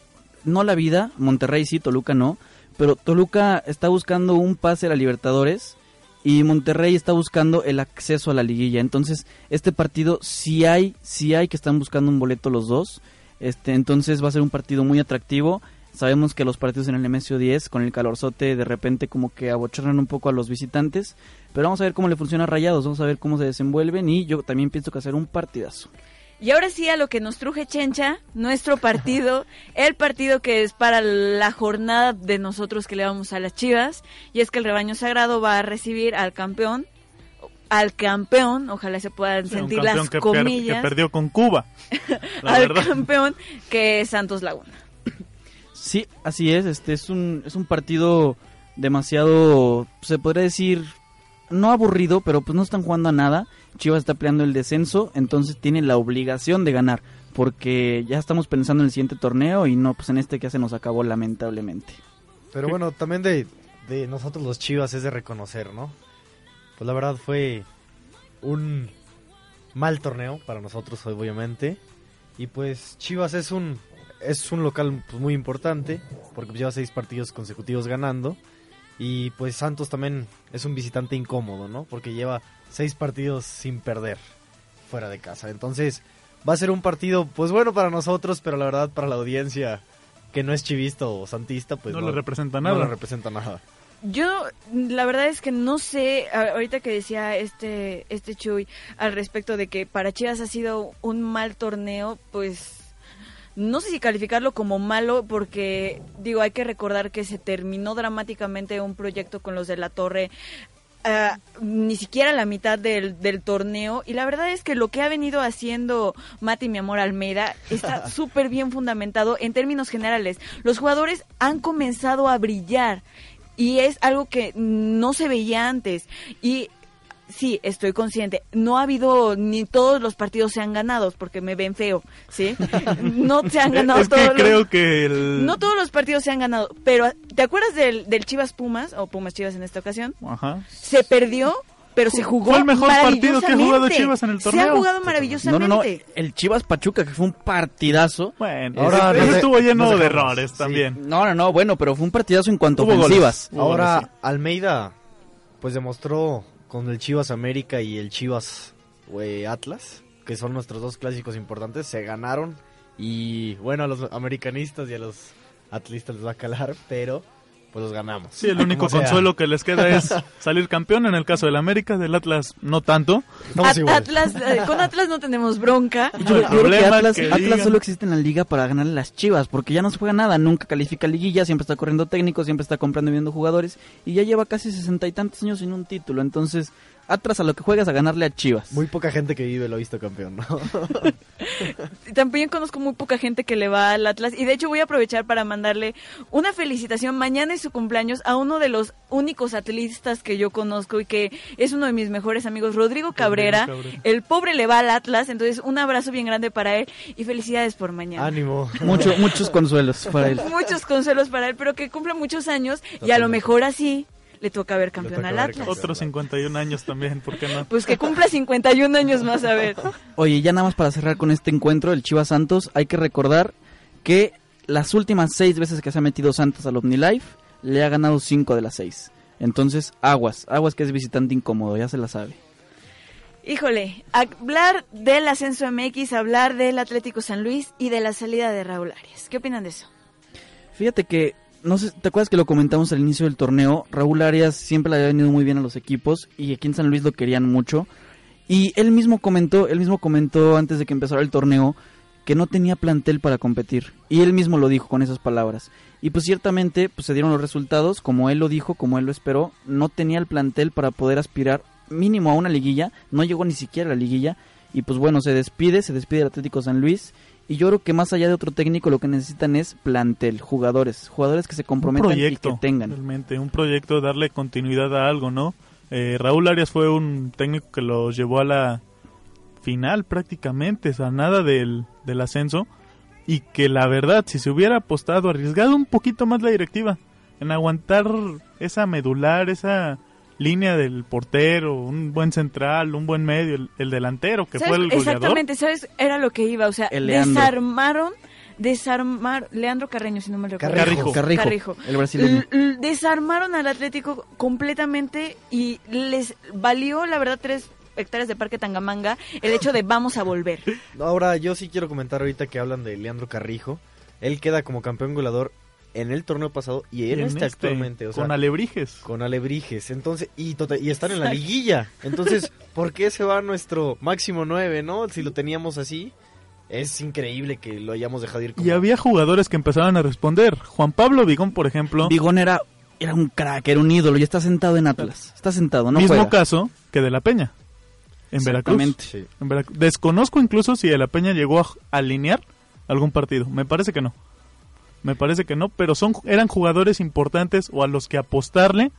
no la vida, Monterrey sí, Toluca no, pero Toluca está buscando un pase a la Libertadores y Monterrey está buscando el acceso a la liguilla. Entonces, este partido sí hay, sí hay que están buscando un boleto los dos. Este, entonces va a ser un partido muy atractivo. Sabemos que los partidos en el MSO 10 con el calorzote de repente como que abochornan un poco a los visitantes, pero vamos a ver cómo le funciona a Rayados, vamos a ver cómo se desenvuelven y yo también pienso que ser un partidazo. Y ahora sí a lo que nos truje Chencha, nuestro partido, el partido que es para la jornada de nosotros que le vamos a las Chivas, y es que el rebaño sagrado va a recibir al campeón, al campeón, ojalá se puedan Sí, sentir las que, per- comillas, que perdió con Cuba. *laughs* La al verdad. campeón que es Santos Laguna. Sí, así es, este es un, es un partido demasiado, se podría decir, no aburrido, pero pues no están jugando a nada. Chivas está peleando el descenso, entonces tiene la obligación de ganar, porque ya estamos pensando en el siguiente torneo y no, pues en este que se nos acabó lamentablemente. Pero bueno, también de, de nosotros los Chivas es de reconocer, ¿no? Pues la verdad fue un mal torneo para nosotros, obviamente. Y pues Chivas es un es un local pues, muy importante porque lleva seis partidos consecutivos ganando. Y pues Santos también es un visitante incómodo, ¿no? Porque lleva seis partidos sin perder fuera de casa. Entonces va a ser un partido pues bueno para nosotros, pero la verdad para la audiencia que no es chivista o santista, pues No le representa No nada. le representa nada. Yo, la verdad es que no sé, ahorita que decía este, este Chuy al respecto de que para Chivas ha sido un mal torneo, pues no sé si calificarlo como malo porque, digo, hay que recordar que se terminó dramáticamente un proyecto con los de la Torre. Ah, ni siquiera la mitad del, del torneo. Y la verdad es que lo que ha venido haciendo Mati mi amor Almeida está *laughs* súper bien fundamentado en términos generales. Los jugadores han comenzado a brillar y es algo que no se veía antes. Y sí, estoy consciente, no ha habido ni todos los partidos se han ganado porque me ven feo, ¿sí? *laughs* No se han ganado es que todos los- creo que el... no todos los partidos se han ganado, pero ¿te acuerdas del, del Chivas Pumas o Pumas Chivas en esta ocasión? Ajá. Se perdió, pero se jugó Fue el mejor partido que ha jugado. Chivas en el Se ha torneo. jugado maravillosamente. no, no, el Chivas Pachuca que fue un partidazo. Bueno, Ahora ese- estuvo lleno de errores Sí. también. No, no, no, bueno, pero fue un partidazo en cuanto a goles. ofensivas. Ahora goles, sí. Almeida pues demostró con el Chivas América y el Chivas Atlas, que son nuestros dos clásicos importantes, se ganaron. Y bueno, a los americanistas y a los atlistas les va a calar, pero pues los ganamos. Sí, el único sea. consuelo que les queda es *laughs* salir campeón en el caso del América, del Atlas no tanto. Estamos At- igual. Atlas, eh, con Atlas no tenemos bronca. Yo, yo creo que Atlas, que Atlas digan. solo existe en la liga para ganarle a las Chivas, porque ya no se juega nada, nunca califica liguilla, siempre está corriendo técnico, siempre está comprando y viendo jugadores, y ya lleva casi sesenta y tantos años sin un título, entonces Atlas a lo que juegas a ganarle a Chivas. Muy poca gente que vive lo ha visto campeón, ¿no? *laughs* También conozco muy poca gente que le va al Atlas y de hecho voy a aprovechar para mandarle una felicitación. Mañana es su cumpleaños a uno de los únicos atletistas que yo conozco y que es uno de mis mejores amigos, Rodrigo Cabrera. Cabrera. El pobre le va al Atlas, entonces un abrazo bien grande para él y felicidades por mañana. Ánimo. Mucho, muchos *laughs* consuelos para él. Muchos consuelos para él, pero que cumple muchos años y a lo mejor así le toca ver campeón al Atlas. Otros 51 años también, ¿por qué no? Pues que cumpla 51 años más a ver. Oye, ya nada más para cerrar con este encuentro, el Chivas Santos, hay que recordar que las últimas seis veces que se ha metido Santos al OmniLife, le ha ganado cinco de las seis. Entonces, aguas, aguas que es visitante incómodo, ya se la sabe. Híjole, hablar del ascenso MX, hablar del Atlético San Luis y de la salida de Raúl Arias. ¿Qué opinan de eso? Fíjate que, no sé, ¿te acuerdas que lo comentamos al inicio del torneo? Raúl Arias siempre le había venido muy bien a los equipos y aquí en San Luis lo querían mucho. Y él mismo comentó, él mismo comentó antes de que empezara el torneo que no tenía plantel para competir. Y él mismo lo dijo con esas palabras. Y pues ciertamente pues, se dieron los resultados, como él lo dijo, como él lo esperó. No tenía el plantel para poder aspirar mínimo a una liguilla. No llegó ni siquiera a la liguilla. Y pues bueno, se despide, se despide el Atlético San Luis. Y yo creo que más allá de otro técnico lo que necesitan es plantel, jugadores, jugadores que se Un comprometan proyecto, y que tengan. realmente, un proyecto, darle continuidad a algo, ¿no? Eh, Raúl Arias fue un técnico que los llevó a la final prácticamente, o sea, nada del, del ascenso. Y que la verdad, si se hubiera apostado, arriesgado un poquito más la directiva en aguantar esa medular, esa línea del portero, un buen central, un buen medio, el, el delantero que fue el goleador. Exactamente, ¿sabes? Era lo que iba, o sea, desarmaron, desarmar, Leandro Carreño, si no me recuerdo. Carrijo, Carrijo, Carrijo. el brasileño. L- desarmaron al Atlético completamente y les valió, la verdad, tres hectáreas de Parque Tangamanga el hecho de vamos a volver. *laughs* Ahora, yo sí quiero comentar ahorita que hablan de Leandro Carrijo. Él queda como campeón goleador en el torneo pasado y en, En este, este, actualmente. O sea, con Alebrijes. Con Alebrijes. Entonces, y, tota- y están en la liguilla. *laughs* Entonces, ¿por qué se va nuestro máximo 9, no? Si lo teníamos así. Es increíble que lo hayamos dejado ir como... Y había jugadores que empezaban a responder. Juan Pablo Vigón, por ejemplo. Vigón era, era un crack, era un ídolo y está sentado en Atlas. Está sentado, no mismo juega. caso que de la Peña. En Veracruz. Sí. En Verac- Desconozco incluso si de la Peña llegó a alinear algún partido. Me parece que no. Me parece que no, pero son eran jugadores importantes o a los que apostarle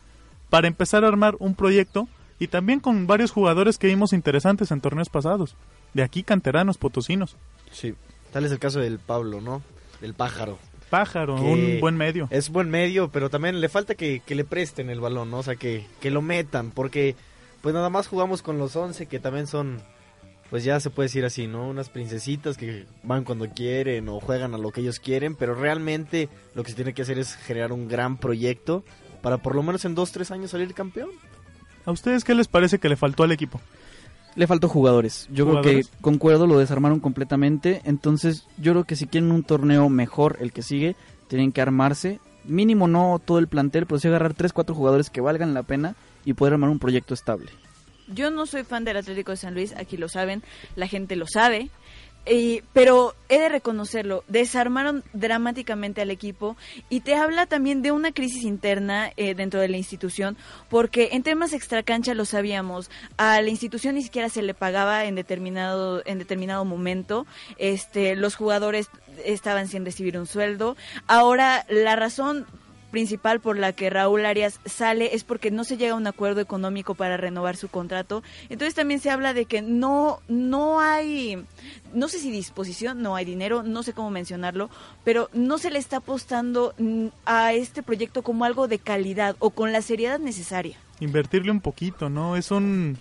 para empezar a armar un proyecto y también con varios jugadores que vimos interesantes en torneos pasados. De aquí canteranos potosinos. Sí. Tal es el caso del Pablo, ¿no? Del pájaro. Pájaro, un buen medio. Es buen medio, pero también le falta que, que le presten el balón, ¿no? O sea, que, que lo metan, porque pues nada más jugamos con los 11 que también son, pues ya se puede decir así, ¿no? Unas princesitas que van cuando quieren o juegan a lo que ellos quieren, pero realmente lo que se tiene que hacer es generar un gran proyecto para por lo menos en dos, tres años salir campeón. ¿A ustedes qué les parece que le faltó al equipo? Le faltó jugadores. Yo creo que concuerdo, lo desarmaron completamente. Entonces, yo creo que si quieren un torneo mejor, el que sigue, tienen que armarse. Mínimo no todo el plantel, pero sí agarrar 3, 4 jugadores que valgan la pena y poder armar un proyecto estable. Yo no soy fan del Atlético de San Luis, aquí lo saben, la gente lo sabe. Pero he de reconocerlo, desarmaron dramáticamente al equipo y te habla también de una crisis interna eh, dentro de la institución, porque en temas extracancha lo sabíamos, a la institución ni siquiera se le pagaba en determinado en determinado momento, este los jugadores estaban sin recibir un sueldo. Ahora la razón principal por la que Raúl Arias sale es porque no se llega a un acuerdo económico para renovar su contrato. Entonces también se habla de que no no hay no sé si disposición, no hay dinero, no sé cómo mencionarlo, pero no se le está apostando a este proyecto como algo de calidad o con la seriedad necesaria. invertirle un poquito, ¿no? Es un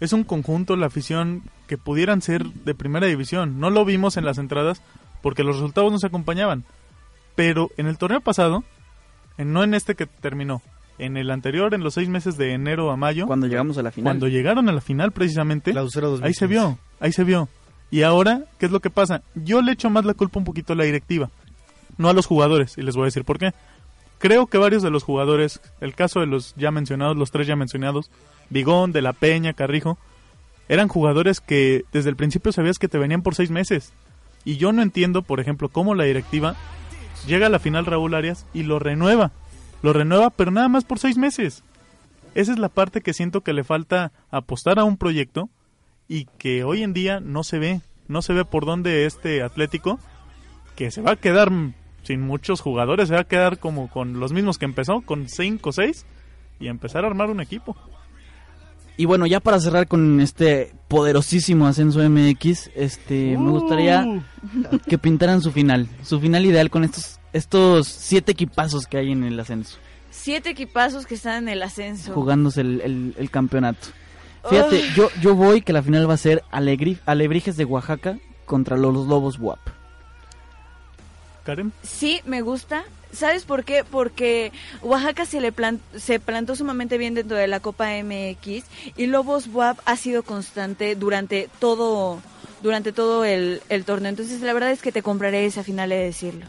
es un conjunto la afición que pudieran ser de primera división. No lo vimos en las entradas porque los resultados no se acompañaban. Pero en el torneo pasado, en- no en este que terminó, en el anterior, en los seis meses de enero a mayo, Cuando llegamos a la final. cuando llegaron a la final precisamente, Clausura ahí se 2015. vio, ahí se vio. Y ahora, ¿qué es lo que pasa? Yo le echo más la culpa un poquito a la directiva, no a los jugadores, y les voy a decir por qué. Creo que varios de los jugadores, el caso de los ya mencionados, los tres ya mencionados, Bigón, De La Peña, Carrijo, eran jugadores que desde el principio sabías que te venían por seis meses. Y yo no entiendo, por ejemplo, cómo la directiva llega a la final Raúl Arias y lo renueva. Lo renueva, pero nada más por seis meses. Esa es la parte que siento que le falta apostar a un proyecto y que hoy en día no se ve, no se ve por dónde este Atlético, que se va a quedar sin muchos jugadores, se va a quedar como con los mismos que empezó, con 5 o 6, y empezar a armar un equipo. Y bueno, ya para cerrar con este poderosísimo ascenso MX, este, me gustaría Uh. que pintaran su final, su final ideal con estos estos siete equipazos que hay en el ascenso, Siete equipazos que están en el ascenso. jugándose el, el- el campeonato. Fíjate, yo, yo voy que la final va a ser Alegri- Alebrijes de Oaxaca contra los Lobos WAP. Karen, Sí, me gusta. ¿Sabes por qué? Porque Oaxaca se le plan- se plantó sumamente bien dentro de la Copa MX y Lobos WAP ha sido constante durante todo durante todo el, el torneo. Entonces, la verdad es que te compraré esa final de decirlo.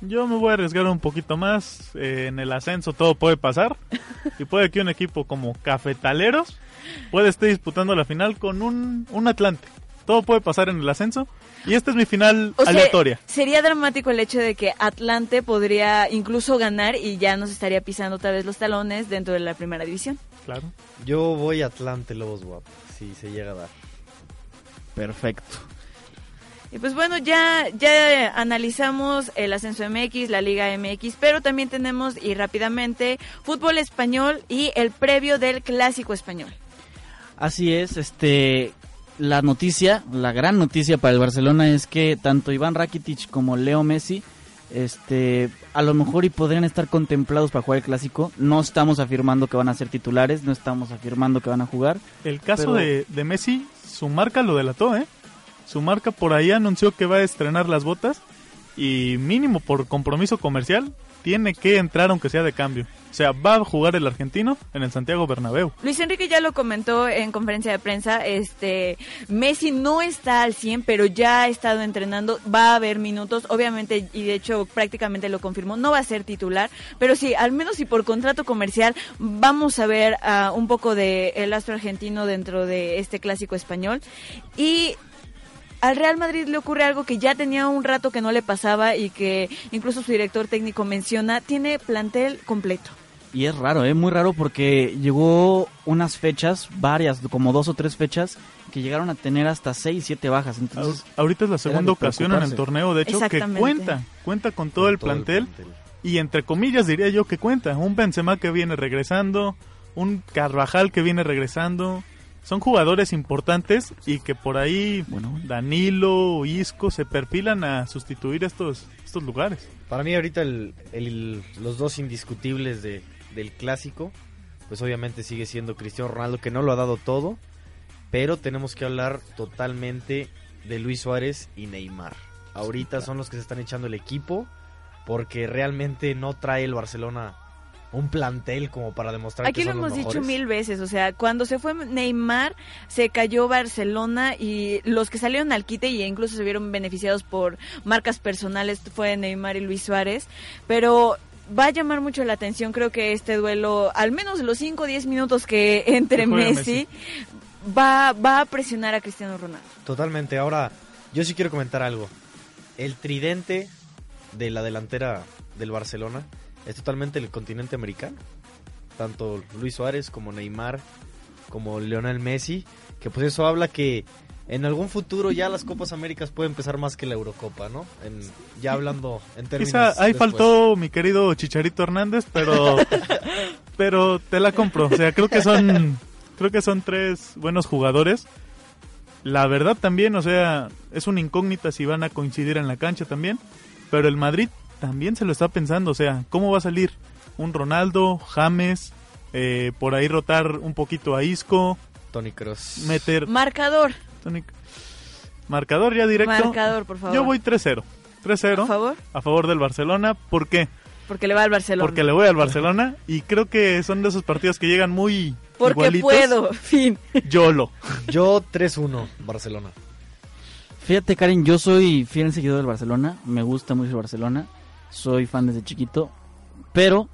yo me voy a arriesgar un poquito más. eh, en el ascenso todo puede pasar. *laughs* y puede que un equipo como Cafetaleros puede estar disputando la final con un, un Atlante. Todo puede pasar en el ascenso. Y esta es mi final O sea, aleatoria. sería dramático el hecho de que Atlante podría incluso ganar y ya nos estaría pisando otra vez los talones dentro de la primera división. Claro. Yo voy a Atlante Lobos Guap, si se llega a dar. Perfecto. Y pues bueno, ya, ya analizamos el ascenso MX, la Liga MX, pero también tenemos, y rápidamente, fútbol español y el previo del clásico español. Así es, este la noticia, la gran noticia para el Barcelona es que tanto Iván Rakitic como Leo Messi este a lo mejor y podrían estar contemplados para jugar el clásico. No estamos afirmando que van a ser titulares, no estamos afirmando que van a jugar. El caso Pero- de, de Messi, su marca lo delató, ¿eh? Su marca por ahí anunció que va a estrenar las botas y mínimo por compromiso comercial tiene que entrar aunque sea de cambio. O sea, va a jugar el argentino en el Santiago Bernabéu. Luis Enrique ya lo comentó en conferencia de prensa, este Messi no está al 100, pero ya ha estado entrenando, va a haber minutos, obviamente, y de hecho prácticamente lo confirmó, no va a ser titular, pero sí, al menos si por contrato comercial vamos a ver ah, un poco de el astro argentino dentro de este clásico español. Y al Real Madrid le ocurre algo que ya tenía un rato que no le pasaba y que incluso su director técnico menciona, tiene plantel completo. Y es raro, ¿eh? muy raro porque llegó unas fechas, varias, como dos o tres fechas, que llegaron a tener hasta seis, siete bajas. Entonces, Ahor- Ahorita es la segunda ocasión en el torneo, de hecho, que cuenta, cuenta con todo, el, todo el plantel, plantel. y entre comillas diría yo que cuenta. Un Benzema que viene regresando, un Carvajal que viene regresando. Son jugadores importantes y que por ahí Bueno. Danilo, Isco se perfilan a sustituir estos, estos lugares. Para mí ahorita el- el- los dos indiscutibles de, del clásico, pues obviamente sigue siendo Cristiano Ronaldo, que no lo ha dado todo, pero tenemos que hablar totalmente de Luis Suárez y Neymar. Ahorita son los que se están echando el equipo, porque realmente no trae el Barcelona un plantel como para demostrar Aquí que lo los hemos dicho mil veces, o sea, cuando se fue Neymar, se cayó Barcelona y los que salieron al quite y incluso se vieron beneficiados por marcas personales fue Neymar y Luis Suárez, pero va a llamar mucho la atención, creo que este duelo, al menos los 5 o 10 minutos que entre juegue Messi, va, va a presionar a Cristiano Ronaldo. Totalmente. Ahora, yo sí quiero comentar algo. El tridente de la delantera del Barcelona es totalmente el continente americano. Tanto Luis Suárez como Neymar, como Lionel Messi, que pues eso habla que en algún futuro ya las Copas Américas pueden empezar más que la Eurocopa, ¿no? En- ya hablando en términos Quizá ahí después. faltó mi querido Chicharito Hernández, pero *laughs* pero te la compro. O sea, creo que son creo que son tres buenos jugadores. La verdad también, o sea, es una incógnita si van a coincidir en la cancha también, pero el Madrid también se lo está pensando, o sea, ¿cómo va a salir un Ronaldo, James, eh, por ahí rotar un poquito a Isco, Tony Cross. meter Marcador, Tonic. marcador ya directo? marcador, por favor. Yo voy 3-0. 3-0 ¿A favor? a favor del Barcelona. ¿Por qué? Porque le va al Barcelona. Porque le voy al Barcelona y creo que son de esos partidos que llegan muy Porque igualitos. puedo, *laughs* fin. YOLO. Yo 3-1, Barcelona. Fíjate, Karen, yo soy fiel seguidor del Barcelona. Me gusta mucho el Barcelona. Soy fan desde chiquito. Pero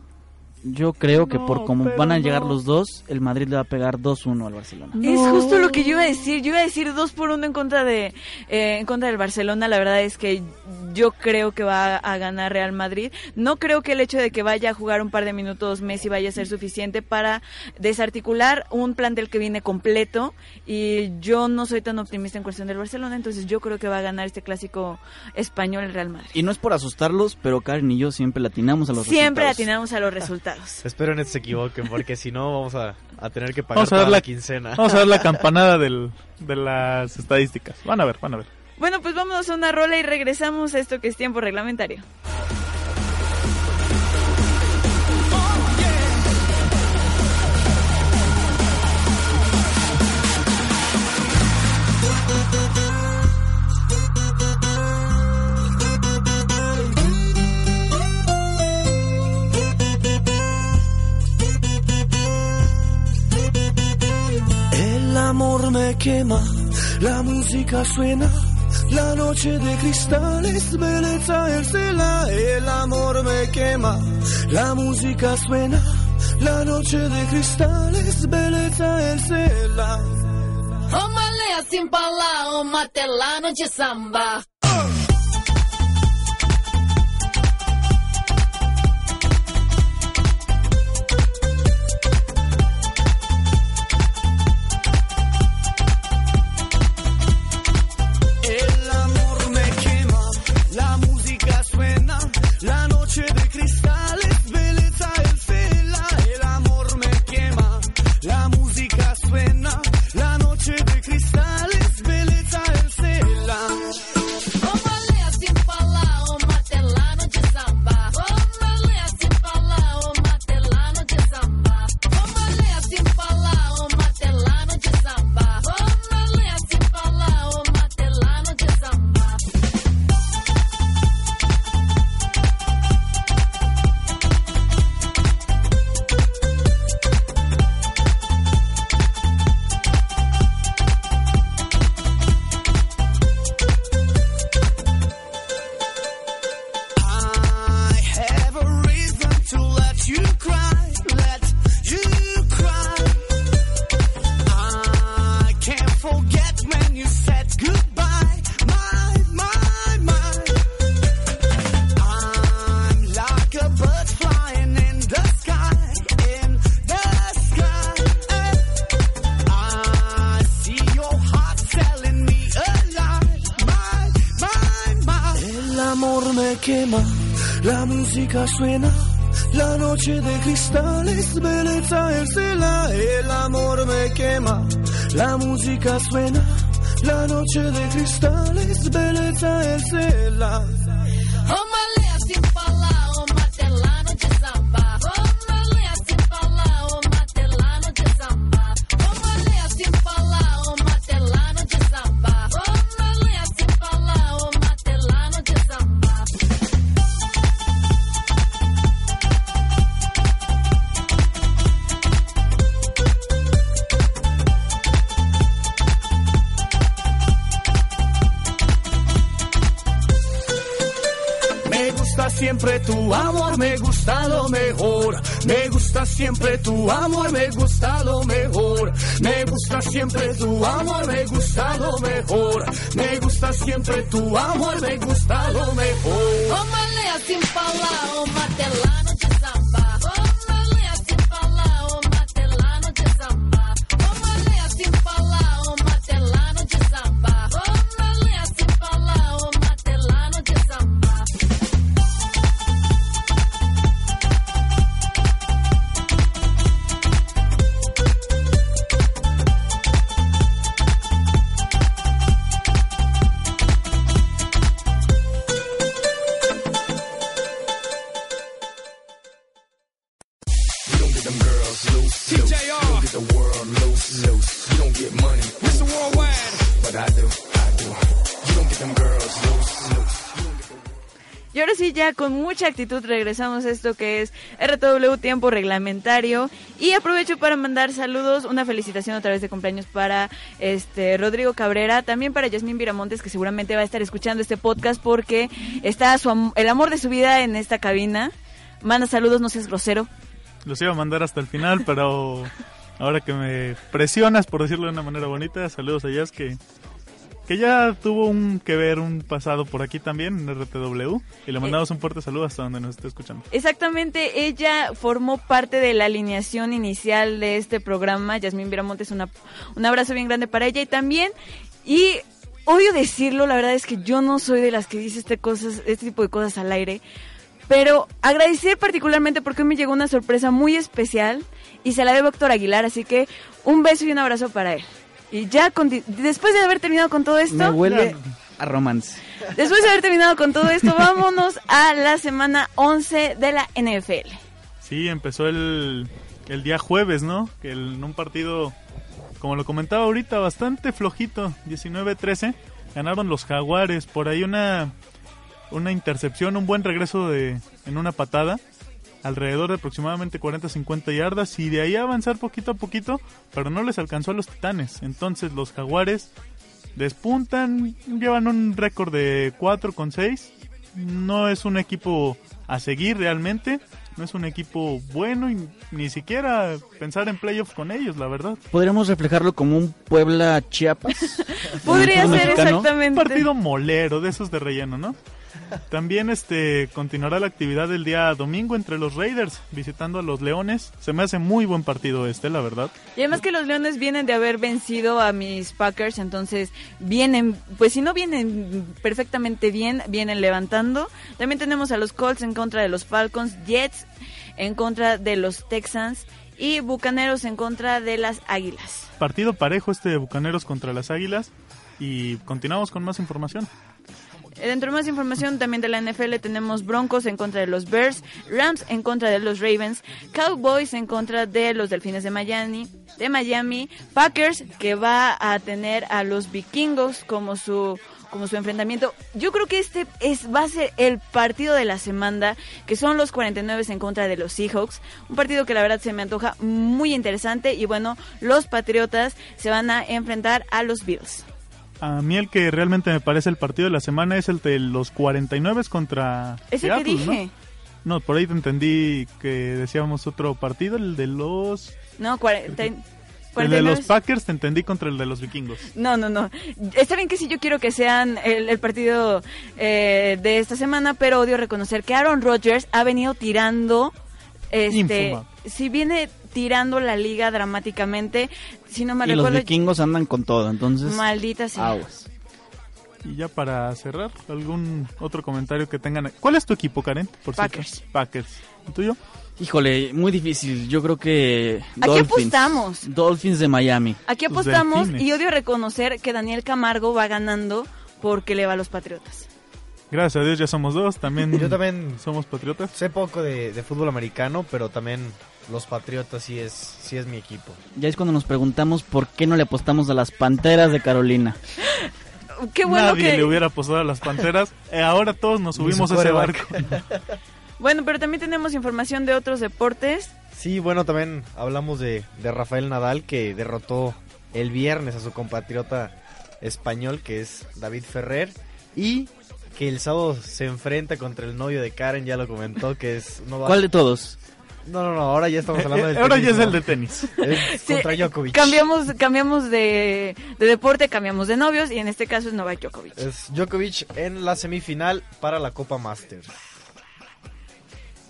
Yo creo que por No, pero van a llegar no. los dos, el Madrid le va a pegar 2-1 al Barcelona. Es justo lo que yo iba a decir. Yo iba a decir dos por uno en contra de eh, en contra del Barcelona. La verdad es que yo creo que va a ganar Real Madrid. No creo que el hecho de que vaya a jugar un par de minutos Messi vaya a ser suficiente para desarticular un plantel que viene completo. Y yo no soy tan optimista en cuestión del Barcelona. Entonces yo creo que va a ganar este clásico español el Real Madrid. Y no es por asustarlos, pero Karen y yo siempre latinamos a los Siempre resultados. atinamos a los resultados. Espero no se equivoquen, porque si no vamos a, a tener que pagar Vamos a toda la, la, quincena. Vamos a ver la *laughs* campanada del, de las estadísticas. Van a ver, van a ver. Bueno, pues vámonos a una rola y regresamos a esto que es tiempo reglamentario. Amor me quema, la música suena, la noche de cristales, belleza el. El amor me quema, la música suena, la noche de cristales, belleza el cela. Omalea sin pala, o matelano de samba. Suena, la noche de cristales, belleza el cela. El amor me quema, la música suena, la noche de cristales, belleza el cela. Siempre tu amor, me gusta lo mejor. Me gusta siempre tu amor, me gusta lo mejor. Me gusta siempre tu amor, me gusta lo mejor. Actitud regresamos a esto que es RTW Tiempo Reglamentario. Y aprovecho para mandar saludos, una felicitación otra vez de cumpleaños para este Rodrigo Cabrera, también para Yasmín Viramontes, que seguramente va a estar escuchando este podcast porque está su am- el amor de su vida en esta cabina. Manda saludos, no seas grosero. Los iba a mandar hasta el final, pero ahora que me presionas, por decirlo de una manera bonita, saludos a Jazz que, que ya tuvo un que ver, un pasado por aquí también en RTW. Y le mandamos un fuerte saludo hasta donde nos esté escuchando. Exactamente, ella formó parte de la alineación inicial de este programa. Yasmín Viramontes, una, un abrazo bien grande para ella y también. Y odio decirlo, la verdad es que yo no soy de las que dice este, cosas, este tipo de cosas al aire. Pero agradecer particularmente porque me llegó una sorpresa muy especial y se la debo a Héctor Aguilar, así que un beso y un abrazo para él. Y ya, después de haber terminado con todo esto... Me huele a romance. Después de haber terminado con todo esto, *laughs* vámonos a la semana 11 de la NFL. Sí, empezó el, el día jueves, ¿no? Que el- en un partido, como lo comentaba ahorita, bastante flojito, 19-13, ganaron los Jaguares. Por ahí una, una intercepción, un buen regreso de, en una patada, alrededor de aproximadamente 40-50 yardas, y de ahí avanzar poquito a poquito, pero no les alcanzó a los Titanes. Entonces los Jaguares despuntan, llevan un récord de 4 con 6. No es un equipo a seguir realmente. No es un equipo bueno y ni siquiera pensar en playoffs con ellos, la verdad. Podríamos reflejarlo como un Puebla Chiapas. *laughs* Podría ser mexicano. exactamente. Un partido molero, de esos de relleno, ¿no? También este continuará la actividad del día domingo entre los Raiders visitando a los Leones. Se me hace muy buen partido este, la verdad. Y además que los Leones vienen de haber vencido a mis Packers, entonces vienen, pues si no vienen perfectamente bien, vienen levantando. También tenemos a los Colts en contra de los Falcons, Jets en contra de los Texans y Bucaneros en contra de las Águilas. Partido parejo este de Bucaneros contra las Águilas. Y continuamos con más información. Eh, Dentro de más información también de la NFL tenemos Broncos en contra de los Bears, Rams en contra de los Ravens, Cowboys en contra de los Delfines de Miami, de Miami, Packers que va a tener a los Vikingos como su como su enfrentamiento. Yo creo que este es va a ser el partido de la semana, que son los 49 en contra de los Seahawks, un partido que la verdad se me antoja muy interesante y bueno, los Patriotas se van a enfrentar a los Bills. A mí el que realmente me parece el partido de la semana es el de los 49 contra Es el que Seattle, ¿no? dije. No, por ahí te entendí que decíamos otro partido, el de los... No, 40 El de 49. los Packers te entendí contra el de los vikingos. No, no, no. Está bien que sí, yo quiero que sean el, el partido eh, de esta semana, pero odio reconocer que Aaron Rodgers ha venido tirando, este, Infumable. si viene tirando la liga dramáticamente, si no me Y los vikingos andan con todo, entonces. maldita sea. Aguas. Y ya para cerrar, algún otro comentario que tengan. ¿Cuál es tu equipo, Karen? Por cierto? Packers. Packers. ¿El tuyo? Híjole, muy difícil. Yo creo que. Aquí Dolphins. apostamos. Dolphins de Miami. Aquí apostamos delfines. y odio reconocer que Daniel Camargo va ganando porque le va a los Patriotas. Gracias a Dios ya somos dos. También, *laughs* Yo también somos patriotas. sé poco de, de fútbol americano, pero también los Patriotas sí es, sí es mi equipo. Ya es cuando nos preguntamos por qué no le apostamos a las panteras de Carolina. *laughs* Qué bueno Nadie que... le hubiera apostado a las panteras. *laughs* Eh, ahora todos nos subimos a ese barco. *laughs* Bueno, pero también tenemos información de otros deportes. Sí, bueno, también hablamos de, de Rafael Nadal que derrotó el viernes a su compatriota español que es David Ferrer y que el sábado se enfrenta contra el novio de Karen, ya lo comentó, que es... No va- ¿Cuál de todos? No, no, no, ahora ya estamos hablando del Eh, *laughs* ahora tenis, ya es ¿no? el de tenis. *laughs* Es Sí, contra Djokovic. Cambiamos, cambiamos de, de deporte, cambiamos de novios y en este caso es Novak Djokovic. Es Djokovic en la semifinal para la Copa Masters.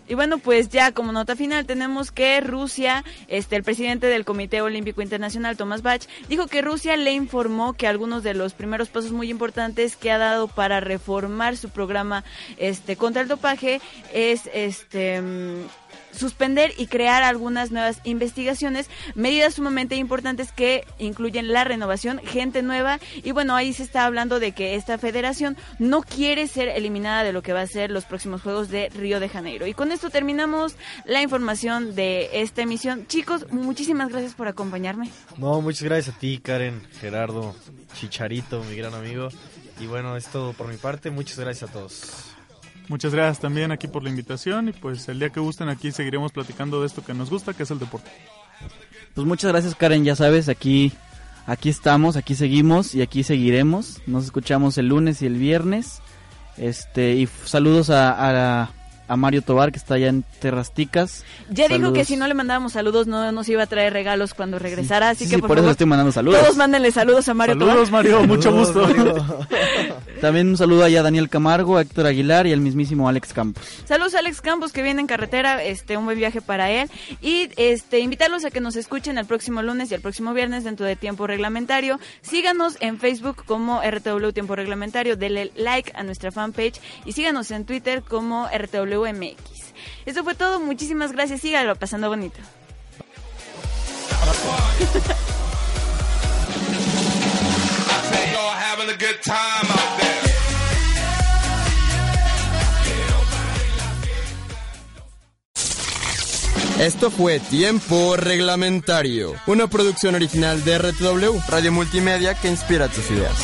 Y bueno, pues ya como nota final tenemos que Rusia, este, el presidente del Comité Olímpico Internacional, Tomás Bach, dijo que Rusia le informó que algunos de los primeros pasos muy importantes que ha dado para reformar su programa este, contra el dopaje es este suspender y crear algunas nuevas investigaciones, medidas sumamente importantes que incluyen la renovación, gente nueva y bueno, ahí se está hablando de que esta federación no quiere ser eliminada de lo que va a ser los próximos Juegos de Río de Janeiro. Y con esto terminamos la información de esta emisión. Chicos, muchísimas gracias por acompañarme. No, muchas gracias a ti, Karen, Gerardo, Chicharito, mi gran amigo. Y bueno, es todo por mi parte. Muchas gracias a todos. Muchas gracias también aquí por la invitación. Y pues el día que gusten aquí seguiremos platicando de esto que nos gusta, que es el deporte. Pues muchas gracias, Karen. Ya sabes, aquí, aquí estamos, aquí seguimos y aquí seguiremos. Nos escuchamos el lunes y el viernes. Este, y saludos a, a, a Mario Tobar, que está allá en Terrasticas. Ya dijo que si no le mandábamos saludos no nos iba a traer regalos cuando regresara, así Sí, que sí, por, por eso favor, estoy mandando saludos. Todos mándenle saludos a Mario Saludos, Tobar. Mario, mucho gusto. *laughs* También un saludo allá a Daniel Camargo, a Héctor Aguilar y al mismísimo Alex Campos. Saludos a Alex Campos que viene en carretera, este un buen viaje para él y este invitarlos a que nos escuchen el próximo lunes y el próximo viernes dentro de tiempo reglamentario. Síganos en Facebook como RTW Tiempo Reglamentario, denle like a nuestra fanpage y síganos en Twitter como RTWMX. Eso fue todo, muchísimas gracias, síganlo pasando bonito. Esto fue Tiempo Reglamentario, una producción original de RTW, Radio Multimedia que inspira tus ideas.